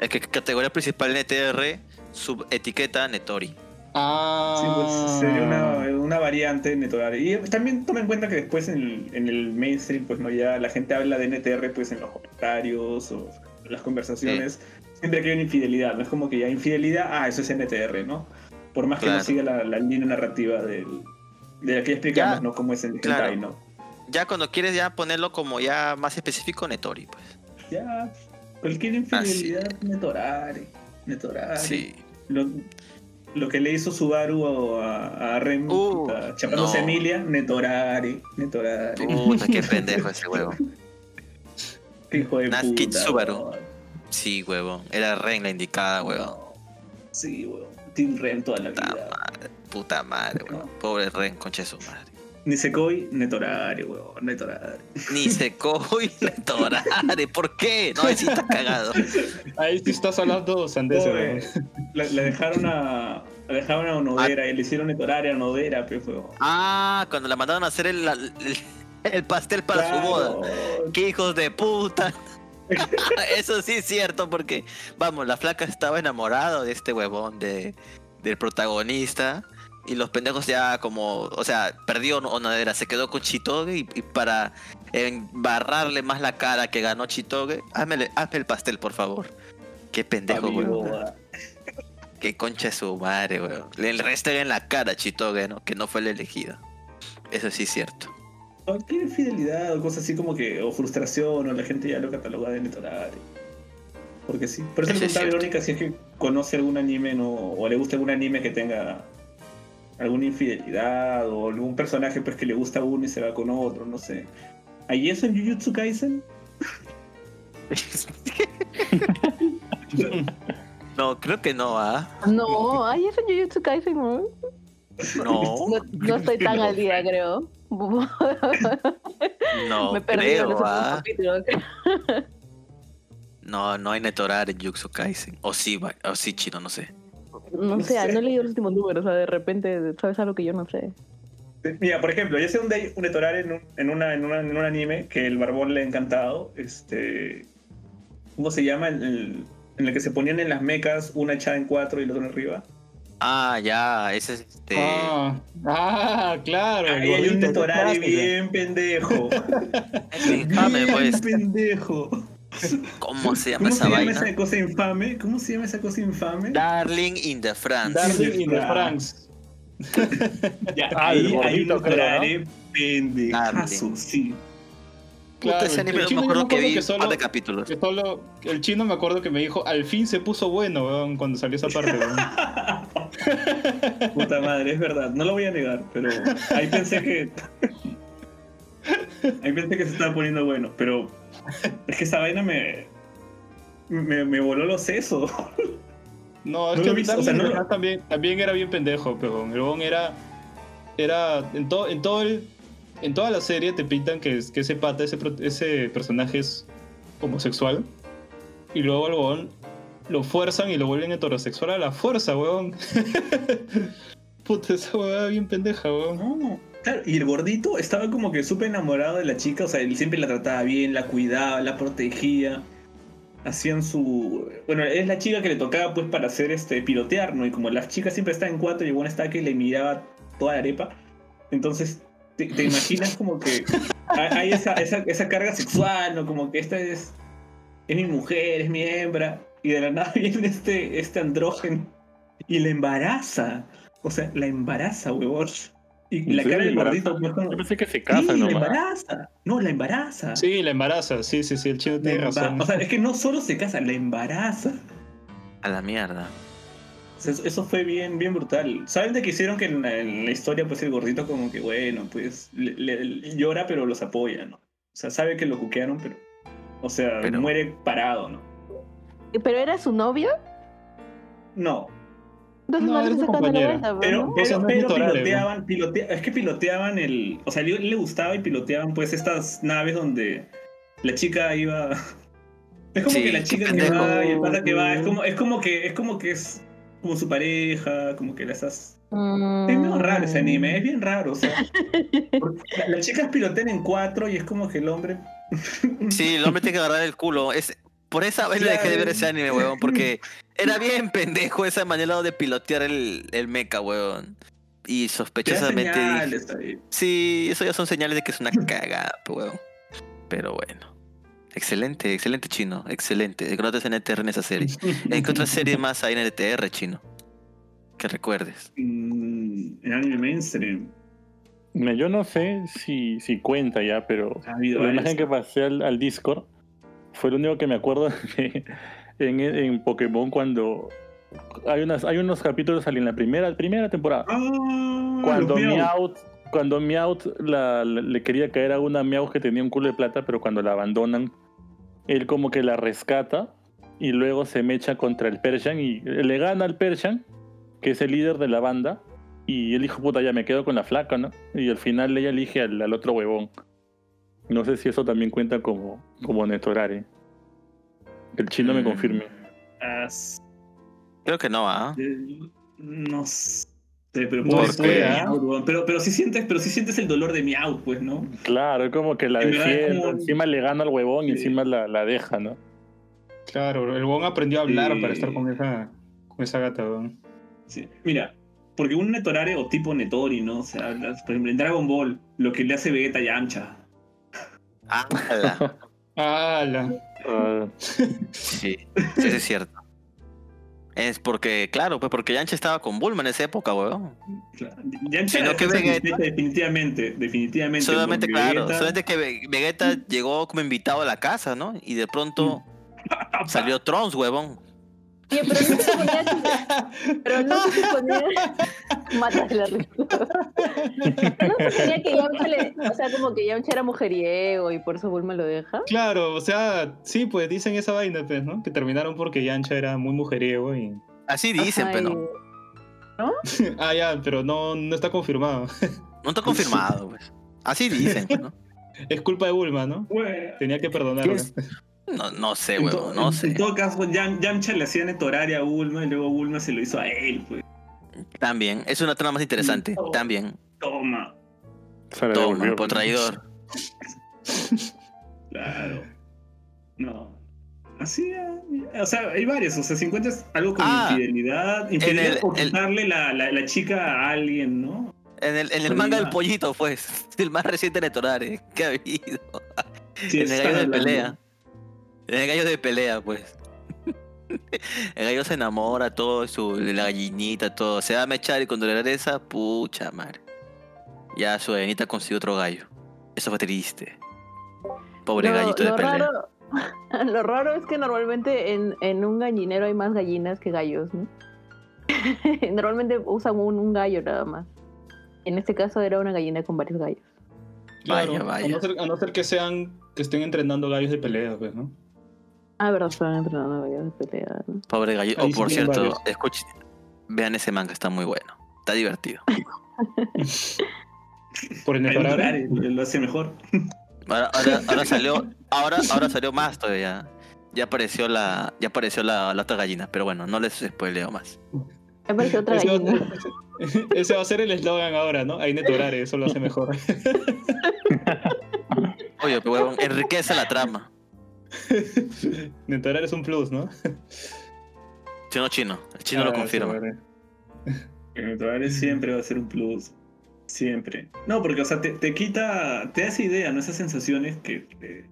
Es que categoría principal NTR, subetiqueta Netori. Ah. Sí, pues sería una, una variante Netorari. Y también toma en cuenta que después en el, en el mainstream, pues no ya la gente habla de NTR pues en los comentarios o en las conversaciones. Siempre que hay una infidelidad, no es como que ya infidelidad, ah, eso es NTR, ¿no? Por más que no siga la, la línea narrativa del, de la que ya explicamos, Ya, ¿no? Cómo es el claro. hentai, ¿no? Ya cuando quieres ya ponerlo como ya más específico, Netori, pues. Ya, cualquier infidelidad, Netorari, Netorari. Sí. Lo, lo que le hizo Subaru a, a Rem, Uh, chapándose no. Emilia, Netorari, Netorari. Puta, qué (laughs) pendejo ese huevo. Qué hijo de puta. Subaru. Sí, huevón. Era Ren la indicada, huevón. Sí, weón. Team Rem toda la Puta vida. madre, puta madre, huevón. Pobre Ren, concha de su madre. Nisekoi, Netorari, weón. Netorari. Ni se coge Netorare. ¿Por qué? No, ahí sí está cagado. Ahí sí estás hablando sandeces. La, la dejaron a. La dejaron a Onodera y le hicieron Netorari a Onodera, pues, weón. Ah, cuando la mandaron a hacer el, el, el pastel para su boda. ¡Qué hijos de puta! (laughs) Eso sí es cierto, porque, vamos, la flaca estaba enamorada de este huevón, de, del protagonista. Y los pendejos ya como, o sea, perdió Onodera, se quedó con Chitoge y, y para embarrarle más la cara que ganó Chitoge, hazme, hazme el pastel, por favor. Qué pendejo, boda. (laughs) Qué concha de su madre, weón. Le resta en la cara a Chitoge, ¿no? Que no fue el elegido. Eso sí es cierto. Cualquier infidelidad o cosas así como que, o frustración, o la gente ya lo cataloga de Netorari. Porque sí. Por eso Eso es preguntaba. Verónica si es que conoce algún anime no, o le gusta algún anime que tenga alguna infidelidad o algún personaje pues que le gusta a uno y se va con otro, no sé. ¿Hay eso en Jujutsu Kaisen? (laughs) No, creo que no, ¿ah? No, ay, eso en Jujutsu Kaisen, ¿no? No, No, no estoy tan al día, creo. no (laughs) Me perdí creo, ¿ah? capítulos. No, no hay Netorar en Yuxu Kaisen. O sí, o sí, chino, no sé. No sé, no he leído los últimos números, o sea, de repente sabes algo que yo no sé. Mira, por ejemplo, ya sé donde hay un Netorari en un, en, una, en, una- en un anime que el barbón le ha encantado. Este. ¿Cómo se llama? El, el- en el que se ponían en las mecas una echada en cuatro y la otra en arriba. Ah, ya, ese es este. Ah, ah, claro. el Ahí hay un clásico. bien pendejo. (laughs) bien pues. pendejo. (laughs) ¿Cómo se llama ¿Cómo esa se llama vaina? esa cosa infame? ¿Cómo se llama esa cosa infame? Darling in the France. Darling in the. Franks. (laughs) Ya, Ah, ahí, ahí traeré pendejazo, sí. Puta, Claro, ese anime el no chino me acuerdo que vi que un solo, par de capítulos. que solo- el chino me acuerdo que me dijo, al fin se puso bueno, weón, cuando salió esa parte, weón. (laughs) Puta madre, es verdad, no lo voy a negar, pero ahí pensé que. ahí pensé que se estaba poniendo bueno, pero es que esa vaina me. me, me voló los sesos. No, es No que Darling o sea, no también, también era bien pendejo, pero el weón era. Era. En, todo en todo el. En toda la serie te pintan que, es- que ese pata, ese, ese personaje es homosexual. Y luego el weón lo fuerzan y lo vuelven heterosexual a la fuerza, weón. (laughs) Puta, esa weá bien pendeja, weón. No, y el gordito estaba como que súper enamorado de la chica, o sea, él siempre la trataba bien, la cuidaba, la protegía. Hacían su. Bueno, es la chica que le tocaba pues para hacer este pilotear, ¿no? Y como las chicas siempre están en cuatro y bueno estaba que le miraba toda la arepa. Entonces, te, imaginas como que hay esa, esa carga sexual, ¿no? Como que esta es. Es mi mujer, es mi hembra. Y de la nada (laughs) viene este, este andrógeno y la embaraza. O sea, la embaraza, huevón. Y ¿En la cara del gordito, Yo pensé que se Sí, la embaraza. No, la embaraza. Sí, la embaraza, sí, sí, sí, el chino La tiene razón. O sea, es que no solo se casa, la embaraza. A la mierda. Eso, fue bien, bien brutal. ¿Saben de que hicieron que en la, en la historia, pues el gordito como que, bueno, pues le- le- le llora pero los apoya, ¿no? O sea, sabe que lo cuquearon, pero... O sea, Pero- muere parado, ¿no? ¿Pero era su novio? No, Entonces No, no, vuelta, ¿no? pero, pero, pero piloteaban, pilotea- es que piloteaban el... O sea, le, le gustaba y piloteaban pues estas naves donde la chica iba... (laughs) Es como Sí, que la chica que va y el pata que va, es como, es como que es como que es como su pareja, como que la estás Mm. Es medio raro ese anime, es bien raro, o sea. porque la- Las chicas pilotean en cuatro y es como que el hombre. Sí, el hombre tiene que agarrar el culo. Es, por esa vez le dejé de ver ese anime, weón, porque (laughs) era bien pendejo esa manera de pilotear el, el mecha, weón. Y sospechosamente dije, señales ahí. Sí, eso ya son señales de que es una (laughs) cagada, weón. Pero bueno. Excelente, excelente chino, excelente. Encontraste en ETR en esa serie. ¿En qué otra (laughs) serie más hay en ETR, chino? Que recuerdes. Mm, en anime mainstream. Yo no sé si, si cuenta ya, pero Ha la imagen que pasé al, al Discord fue lo único que me acuerdo (laughs) de- en, en Pokémon cuando hay unas hay unos capítulos en la primera primera temporada. Ah, cuando. Meowth cuando Meowth la- la- le quería caer a una Meowth que tenía un culo de plata pero cuando la abandonan él como que la rescata y luego se mecha contra el Persian y le gana al Persian que es el líder de la banda y él dijo puta ya me quedo con la flaca no y al final ella elige al, al otro huevón no sé si eso también cuenta como como Netorare el chino me Mm. confirme Ah, s- Creo que no, ¿ah? eh, no sé, pero ¿ah? Pero, pero si sientes, pero si sientes el dolor de Meow, pues, ¿no? claro es como que la En defiende como- encima le gana al huevón y Sí. encima la, la deja no Claro, el weón aprendió a hablar Sí. para estar con esa, con esa gata, weón. Sí. Mira, porque un Netorare o tipo Netori, ¿no? O sea, por ejemplo, en Dragon Ball, lo que le hace Vegeta a Yamcha. ¡Hala! ¡Hala! (laughs) Sí, eso es cierto. Es porque, claro, pues porque Yancha estaba con Bulma en esa época, weón. Claro, que defensa Vegeta- definitivamente, definitivamente. Solamente, claro, Vegeta- solamente que Ve- Vegeta llegó como invitado a la casa, ¿no? Y de pronto (laughs) salió Trunks, huevón. Oye, pero no (laughs) se suponía que... Pero no se suponía... Mátale la risa. No se suponía que Yamcha le... O sea, como que Yamcha era mujeriego y por eso Bulma lo deja. Claro, o sea, sí, pues dicen esa vaina, pues, ¿no? Que terminaron porque Yancha era muy mujeriego y... Así dicen, pero y- no. (laughs) ah, ya, pero no, no está confirmado. No está confirmado, pues. Así dicen, pues, ¿no? es culpa de Bulma, ¿no? Bueno, Tenía que perdonarle. No, no sé, huevón, no en- sé. en todo caso, Yam- Yamcha le hacía Netorare a Bulma y luego Bulma se lo hizo a él, pues. También, es una trama más interesante. También. Toma. Toma, devolvió. por traidor. (laughs) Claro. No. Así, eh, o sea, hay varios. O sea, si encuentras algo con Ah, infidelidad, infidelidad el- o el- quitarle la, la, la chica a alguien, ¿no? En el, en el manga del pollito, pues. (laughs) El más reciente de Torare que ha habido. Sí, en el gallo de pelea. El gallo de pelea, pues. (laughs) El gallo se enamora, todo, su, la gallinita, todo. Se va a mechar y cuando le regresa, pucha madre. Ya su gallinita consiguió otro gallo. Eso fue triste. Pobre Lo- gallito de lo pelea. raro, (laughs) lo raro es que normalmente en, en un gallinero hay más gallinas que gallos, ¿no? (laughs) normalmente usan un, un gallo nada más. En este caso era una gallina con varios gallos. Claro, Vaya, vaya. A, no ser, a no ser que sean que estén entrenando gallos de pelea, pues, ¿no? Ah, verdad, estaban entrenando gallos de pelea, ¿no? Pobre gallito. Ahí Oh, por cierto, escuchen. Vean ese manga, está muy bueno. Está divertido. (laughs) Por el. Torare, lo hace mejor. Ahora, ahora, ahora (laughs) salió. Ahora, ahora salió más todavía. Ya apareció la. Ya apareció la, la otra gallina. Pero bueno, no les spoileo más. Me parece otra Ese va, gallina. (laughs) ese va a ser el eslogan ahora, ¿no? Ahí Netorare, eso lo hace mejor. Oye, pero huevón, enriquece la trama. (laughs) Netorare es un plus, ¿no? Chino chino. El chino lo Ah, confirma. Torare siempre va a ser un plus. Siempre. No, porque, o sea, te, te quita, te da esa idea, ¿no? Esas sensaciones que... que-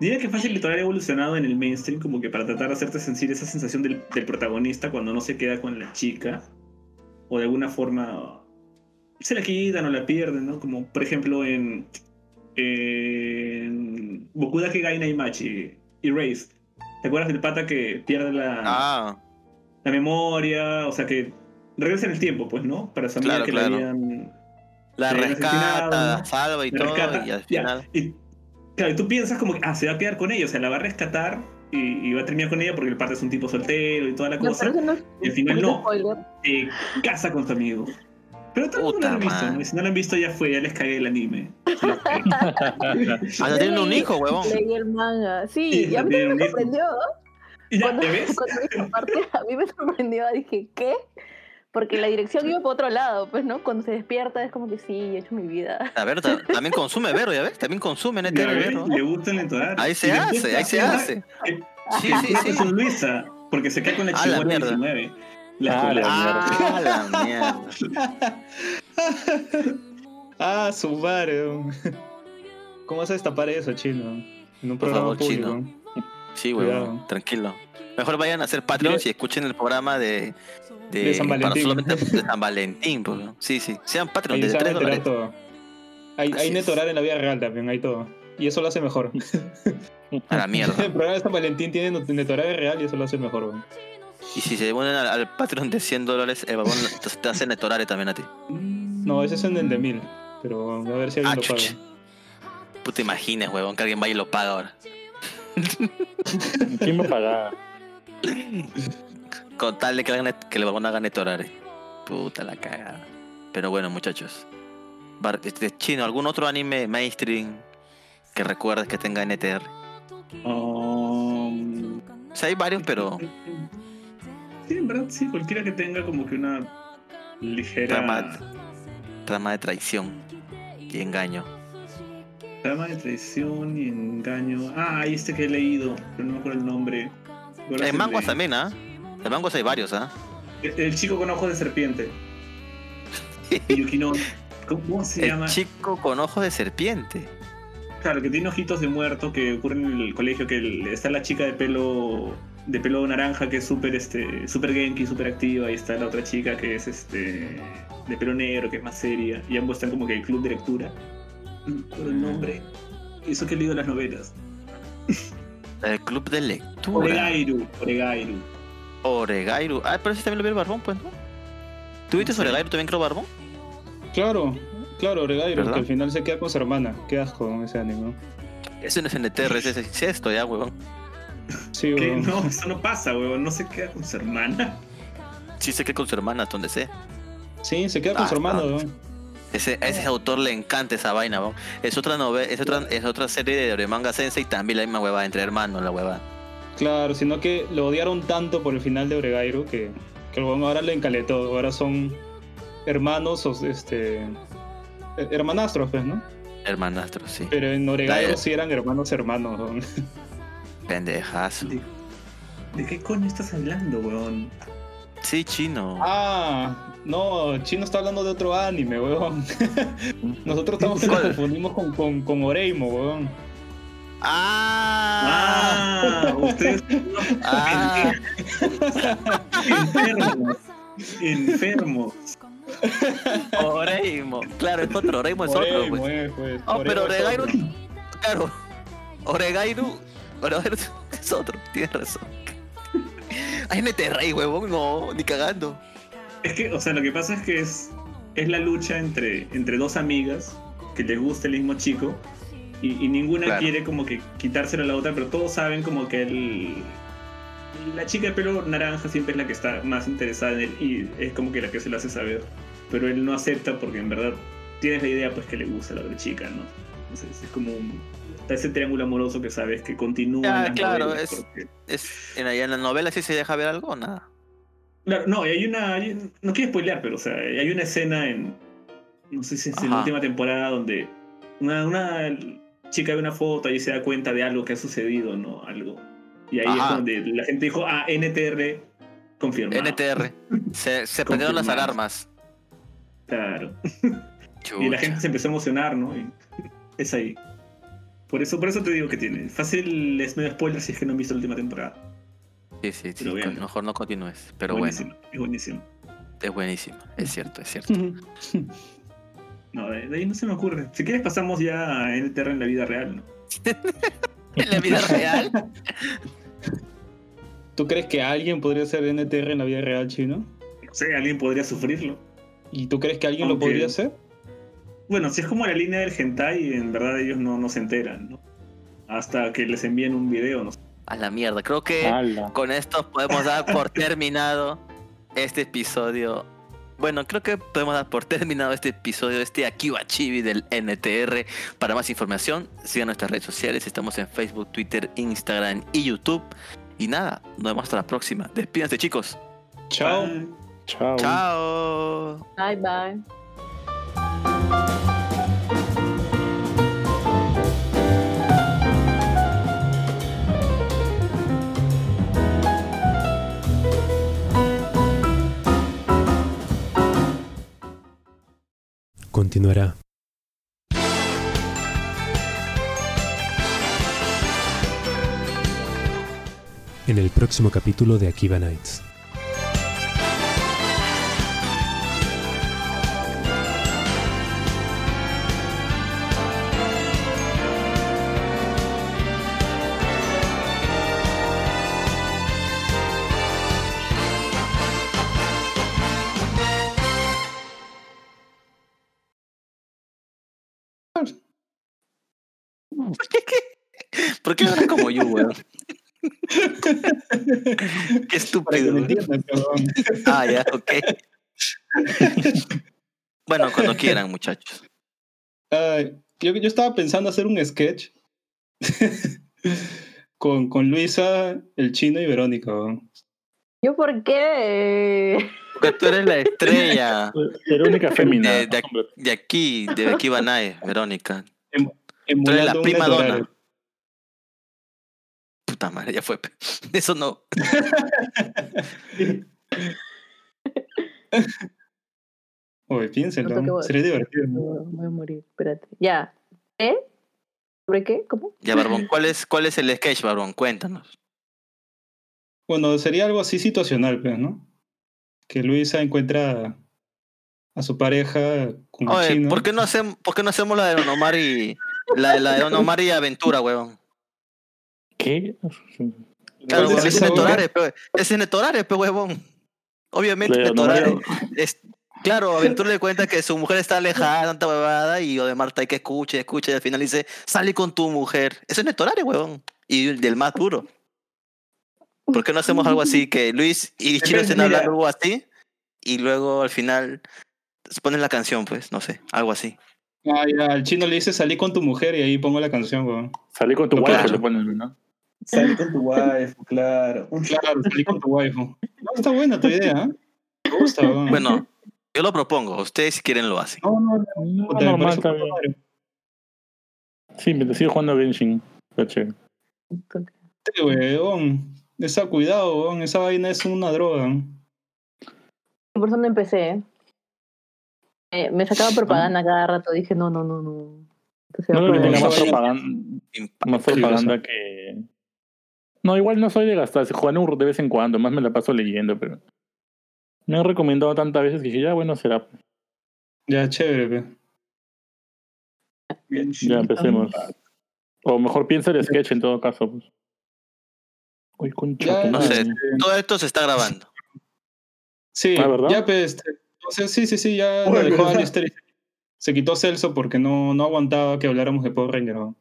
Diría que fácil que Torare ha evolucionado en el mainstream como que para tratar de hacerte sentir esa sensación del, del protagonista cuando no se queda con la chica. O de alguna forma se la quitan o la pierden, ¿no? Como por ejemplo en... en Bokudake Gai Naimachi, Erased. ¿Te acuerdas del pata que pierde la Ah, la memoria, o sea que regresa en el tiempo, pues, ¿no? Para su amiga Claro, que claro. la habían la habían rescata, salva y la todo. rescata. Y al ya. final. Y, claro, y tú piensas como que, ah, se va a quedar con ella, o sea, la va a rescatar y, y va a terminar con ella porque el parte es un tipo soltero y toda la No, cosa. pero eso no es y al final no. spoiler. Casa con tu amigo. Pero todo el mundo Puta lo han visto, madre. ¿no? Y si no lo han visto ya fue, ya les cagué el anime. Ah, ya tienen un hijo, huevón. Leí el manga. Sí, Sí, y a mí me sorprendió. y ya, Cuando, ¿te ves? cuando parte, a mí me sorprendió. Dije, ¿qué? Porque la dirección iba por otro lado, pues, ¿no? Cuando se despierta es como que sí, he hecho mi vida. A ver, ta- también consume Vero, ¿ya ves? También consume ves, Vero. le gusta el entonar. Ahí se hace, ahí se hace-. Sí, Sí, sí, Luisa, porque se queda con la chihuahua mierda. 19. La Ah, escuela. Ah, la mierda. ah, (laughs) su madre. ¿Cómo vas a destapar eso, chino? En un programa favor, público. chino. Sí, Cuidado. tranquilo. Mejor vayan a hacer Patreons y escuchen el programa de. De, De San para Valentín. solamente (laughs) de San Valentín, pues. Sí, sí. Sean Patreons Ahí de se van a 3 enterar dólares. todo. Hay, Así hay en la vida real también, hay todo. Y eso lo hace mejor. A la mierda. (laughs) El programa de San Valentín tiene Netorare real y eso lo hace mejor, weón. Y si se unen al, al Patreon de 100 dólares, el (laughs) babón te, te hace netorare también a ti. No, ese es en el de mil. Pero a ver si alguien Ah, lo paga. Puta imagines, huevón, que alguien vaya y lo paga ahora. ¿Quién va a pagar? (laughs) Con tal de que, le que le van a ganar netorare. Puta la cagada. Pero bueno, muchachos. Bar- este, Chino, ¿algún otro anime mainstream que recuerdes que tenga NTR? Um, O sea, hay varios, pero Sí, en verdad, sí, cualquiera que tenga como que una ligera Trama. trama de traición y engaño. trama de traición y engaño. Ah, hay este que he leído, pero no me acuerdo el nombre. ¿Recuerdas En el manguas también, ¿ah? En manguas hay varios, ¿ah? El, el chico con ojos de serpiente. (laughs) Yukino. ¿Cómo, cómo se El llama? chico con ojos de serpiente. Claro, que tiene ojitos de muerto que ocurre en el colegio, que el- está la chica de pelo de pelo naranja que es súper este super genki, súper activa, y está la otra chica que es este de pelo negro, que es más seria, y ambos están como que en el club de lectura. No me acuerdo el nombre. Eso que he leído las novelas. El club de lectura. Oregairu, Oregairu. Oregairu. Ah, pero ese también lo vio el barbón, pues, ¿no? ¿Tuviste Sí. Oregairu también, creo, barbón? Claro, claro, Oregairo, ¿Verdad? que al final se queda con su hermana. Qué asco con ese anime. Ese no es NTR, ese es esto ya, huevón. Sí, Que no, eso no pasa, weón. No se queda con su hermana. Sí sé que con su hermana, hasta donde sé. Sí, se queda con Ah, su hermano, ah. weón. Ese, a ese autor le encanta esa vaina, weón. Es otra novela, es otra, es otra serie de manga Sensei también la misma huevada, entre hermanos, la huevada. Claro, sino que lo odiaron tanto por el final de Oregairo que, que el weón ahora le encaletó. Ahora son hermanos, o este. eh, Hermanastros, pues, ¿no? Hermanastro, sí. Pero en Oregairo sí eran hermanos hermanos, weón. (laughs) Pendejazo. ¿De, de qué coño estás hablando, weón? Sí, chino. Ah, no, Chino está hablando de otro anime, weón. (laughs) Nosotros estamos nos ¿Cuál? confundimos con, con, con Oreimo, weón. Ah, Ah, ustedes (laughs) Ah, enfermos. Enfermos. Oreimo. Claro, es otro. Oreimo es otro, pues. eh, pues. Oh, pero Oregairu. Claro. Oregairu. Oregairu es otro. Tienes razón. Ay, me te reí, huevón. No, ni cagando. Es que, o sea, lo que pasa es que es, es la lucha entre, entre dos amigas que les gusta el mismo chico y, y ninguna Claro. quiere como que quitárselo a la otra, pero todos saben como que el, la chica de pelo naranja siempre es la que está más interesada en él y es como que la que se lo hace saber. Pero él no acepta porque en verdad tienes la idea pues que le gusta a la otra chica, ¿no? Entonces es como un- está ese triángulo amoroso que sabes que continúa. Ah, en claro, es- porque- Es, en, la, en la novela sí se deja ver algo o nada. Claro, no, y hay una. hay- no quiero spoilear, pero o sea, hay una escena en. No sé si es en la última temporada donde una, una chica ve una foto y se da cuenta de algo que ha sucedido, ¿no? Algo. Y ahí es donde la gente dijo, ah, NTR confirmado. NTR. Se, se prendieron las alarmas. Claro. Chucha. (laughs) Y la gente se empezó a emocionar, ¿no? Y es ahí. Por eso, por eso te digo que tiene. Fácil es medio spoiler si es que no han visto la última temporada. Sí, sí, sí. Bien. Mejor no continúes. Pero buenísimo, bueno, es buenísimo. es buenísimo. Es cierto, es cierto. No, de, de ahí no se me ocurre. Si quieres pasamos ya a NTR en la vida real, ¿no? (laughs) en la vida real. (laughs) ¿Tú crees que alguien podría ser NTR en la vida real chino? No sé, alguien podría sufrirlo. ¿Y tú crees que alguien lo podría hacer? Bueno, si es como la línea del hentai, en verdad ellos no, no se enteran, ¿no? Hasta que les envíen un video, no sé. A la mierda. Creo que con esto podemos dar por (laughs) terminado este episodio. Bueno, creo que podemos dar por terminado este episodio, este Akiba Chibi del NTR. Para más información, sigan nuestras redes sociales. Estamos en Facebook, Twitter, Instagram y YouTube. Y nada, nos vemos hasta la próxima. Despídense, chicos. Chao. Chao. Chao. Bye bye. Continuará. En el próximo capítulo de Akiba Nights. ¿Por qué hablas como yo, weón? (laughs) Qué Para que estúpido. me entiendan. Ah, ya, ok. bueno, cuando quieran, muchachos. Ay, yo, yo estaba pensando hacer un sketch (laughs) con, con Luisa, el chino y Verónica. weón. ¿Yo por qué? Porque tú eres la estrella (laughs) Verónica Fémina. de, de, de aquí, de aquí Banae, Verónica. Tú eres la prima horario. Puta madre, ya fue. (laughs) Eso no. (laughs) Oye. No a- Sería divertido. ¿no? Voy a morir, espérate. Ya. ¿Eh? ¿Sobre qué? ¿Cómo? Ya, Barbón, ¿cuál es, cuál es el sketch, Barbón? Cuéntanos. Bueno, sería algo así situacional, pues, ¿no? Que Luisa encuentra a su pareja con Oye, chino. ¿por qué no hacemos, por qué no hacemos la de Don Omar y. La, la de Don Omar y Aventura, huevón? ¿Qué? Claro, ¿Cuál es es? Netorare, pe. Ese es Netorare, pe, huevón. Obviamente, Netorare. Es, claro, Aventura le cuenta que su mujer está alejada, tanta huevada, y Odemar está ahí que escucha, escucha, y al final dice, sale con tu mujer. Eso es Netorare, huevón. Y del más duro. ¿Por qué no hacemos algo así? Que Luis y Chino estén hablando algo así, y luego al final se ponen la canción, pues, no sé, algo así. Ah, ya, al chino le dice salí con tu mujer y ahí pongo la canción, weón. Salí con tu guapo, claro. le ponen, ¿no? Salí (laughs) con tu wife, claro. (laughs) Claro, salí con tu waifu. No, está buena tu idea, ¿eh? Me gusta, (laughs) weón. Bueno, yo lo propongo, ustedes si quieren lo hacen. No, no, no. No, normal, está bien. Sí, me sigo jugando a Genshin. Está chévere. Sí, weón. Esa, cuidado, weón. Esa vaina es una droga. Por eso no empecé. ¿eh? Eh, me sacaba propaganda cada rato. Dije, no, no, no, no. Entonces, No creo que bueno, tenga más propaganda, más propaganda que, No, igual no soy de gastar, jugar un de vez en cuando, más me la paso leyendo, pero me han recomendado tantas veces que dije, ya bueno, será. Ya, chévere, pe. Bien Ya empecemos. O mejor piensa el sketch en todo caso. Pues. Uy, concha. Ya, No sé. Todo esto se está grabando. Sí, Ah, ¿verdad? ya, pues, este, o sea, sí, sí, sí, ya Oh, lo dejó. (laughs) Alistair Se quitó Celso porque no, no aguantaba que habláramos de Power Ranger. ¿no?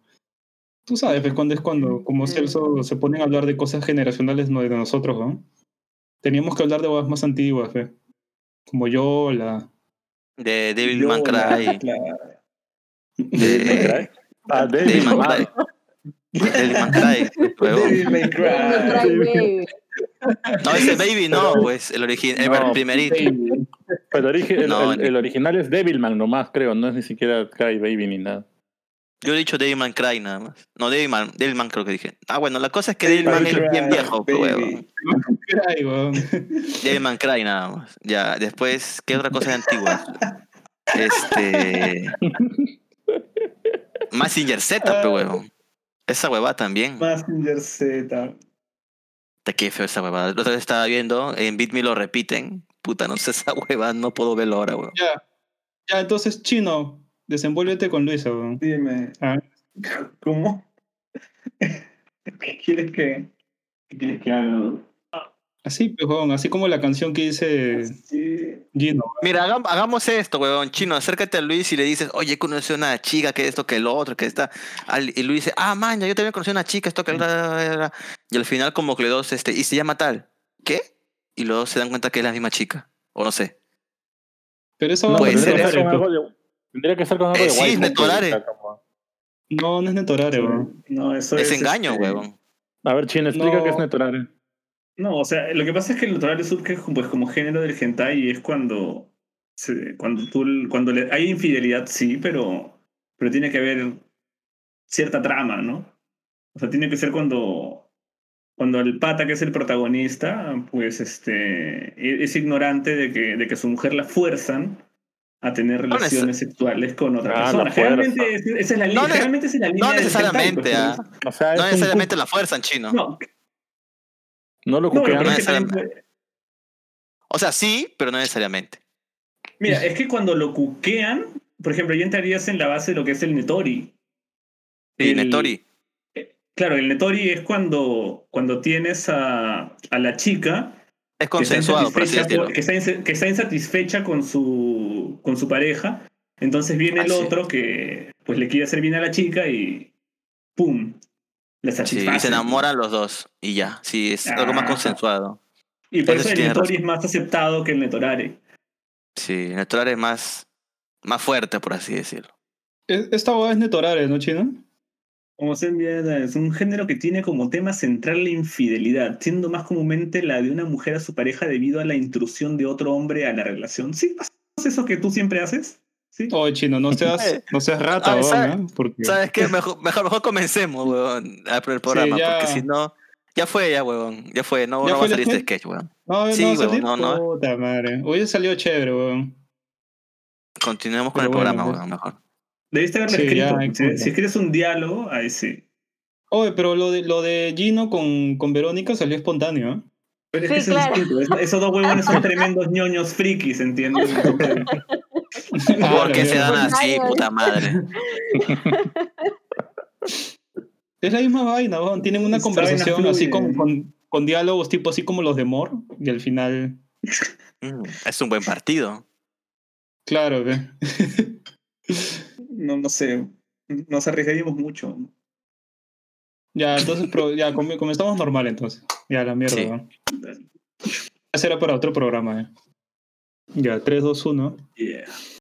Tú sabes, pues, cuando es cuando, como Celso se ponen a hablar de cosas generacionales no de nosotros, ¿no? Teníamos que hablar de cosas más antiguas, pues. Como yo, la... De Devil Yo, Man Cry. (laughs) claro. ¿Devil May De Cry? Ah, Devil May Cry. Devil Man Cry. Devil May Cry. Cry Baby. No, ese Baby no, pues el original, el No, primerito. Pero el, origi- el- No, el- el original es Devilman nomás, creo. No es ni siquiera Cry Baby ni nada. Yo he dicho Devil Man Cry nada más. No, Devil Man, Devil Man creo que dije. Ah, bueno, la cosa es que Devil Man es bien viejo, pues, weón. Devil Man Cry nada más. Ya, después, ¿qué otra cosa es antigua? Este. Massinger Z, pe huevón. Esa huevada también. Massinger Z. Puta, Qué feo esa huevada. La otra vez estaba viendo, en Beat Me lo repiten. Puta, no sé esa huevada, no puedo verlo ahora, huevón. Ya, ya, entonces, Chino, desenvuélvete con Luisa, weón. Dime. Ah. (laughs) ¿Cómo? ¿Qué (laughs) quieres que.? ¿Qué quieres que haga? Así, pues, weón, así como la canción que dice. Gino. Mira, hagam- hagamos esto, huevón. Chino, acércate a Luis y le dices, oye, conocí a una chica, que esto, que lo otro, que está. Y Luis dice, ah, man, yo también conocí a una chica, esto, que. bla, bla". Y al final, como que los dos, este, y se llama tal. ¿Qué? Y los dos se dan cuenta que es la misma chica. O no sé. Pero eso No va puede a ser eso. Tendría que ser con algo Eh, de sí, waifu, Netorare. No, no es Netorare, weón. No, eso Es es. engaño, este, huevón. A ver, Chin, explica No. qué es Netorare. No, o sea, lo que pasa es que el natural surge pues, como género del hentai y es cuando, se- cuando, tú, cuando le- hay infidelidad, sí, pero, pero tiene que haber cierta trama, ¿no? O sea, tiene que ser cuando, cuando el pata, que es el protagonista, pues este, e- es ignorante de que, de que su mujer la fuerzan a tener No neces- relaciones sexuales con otra Ah, persona. Generalmente, es- esa es la, li- No generalmente es la línea hentai, necesariamente, pues, ah. O sea, es No necesariamente la fuerza en chino. No, no lo no, no necesariamente. O sea, sí, pero no necesariamente. Mira, es que cuando lo cuquean, por ejemplo, ya entrarías en la base de lo que es el Netori. Sí, El- Netori. Claro, el Netori es cuando, cuando tienes a, a la chica Es que está, consensuado, por que, está que está insatisfecha con su, con su pareja. Entonces viene Ah, el sí. otro que pues le quiere hacer bien a la chica y ¡pum! La Sí, satisface. y se enamoran los dos. Y ya. Sí, es algo más consensuado. Y por Eso eso sí el Netori es más aceptado que el Netorare. Sí, Netori es más, más fuerte, por así decirlo. Es- Esta boda es Netorare, ¿no, Chino? Como se envidia, es un género que tiene como tema central la infidelidad, siendo más comúnmente la de una mujer a su pareja debido a la intrusión de otro hombre a la relación. ¿Sí? ¿Es eso que tú siempre haces? ¿Sí? Oye, Chino, no seas, Eh. no seas rata, Ah, weón, ¿sabe- ¿no? Porque... ¿Sabes qué? Mejor, mejor, mejor comencemos, huevón, a por el programa, ya. porque si no, ya fue, ya, huevón, ya fue, no, ¿Ya no va a salir este sketch? huevón. No, Sí, no salir. no, no. Puta madre. Hoy salió chévere, weón. Continuemos con Pero el bueno, programa, huevón, mejor. Debiste haberlo Sí, escrito. Si, si escribes un diálogo, ahí sí. Oye, pero lo de, lo de Gino con, con Verónica salió espontáneo, ¿eh? Pero es Sí, que eso es claro. Es- esos dos huevones son tremendos ñoños frikis, ¿entiendes? (laughs) ¿Por qué se dan así, puta madre? (laughs) Es la misma vaina, weón. Tienen una conversación así con, con, con diálogos tipo así como los de Mor. Y al final, Mm, Es un buen partido. claro, ve. (laughs) no, no sé. Nos arriesgaríamos mucho. ya, entonces, pro- ya come- comenzamos normal entonces. Ya, la mierda, Sí. weón. Ese era para otro programa, eh. Ya, 3, 2, 1. Yeah.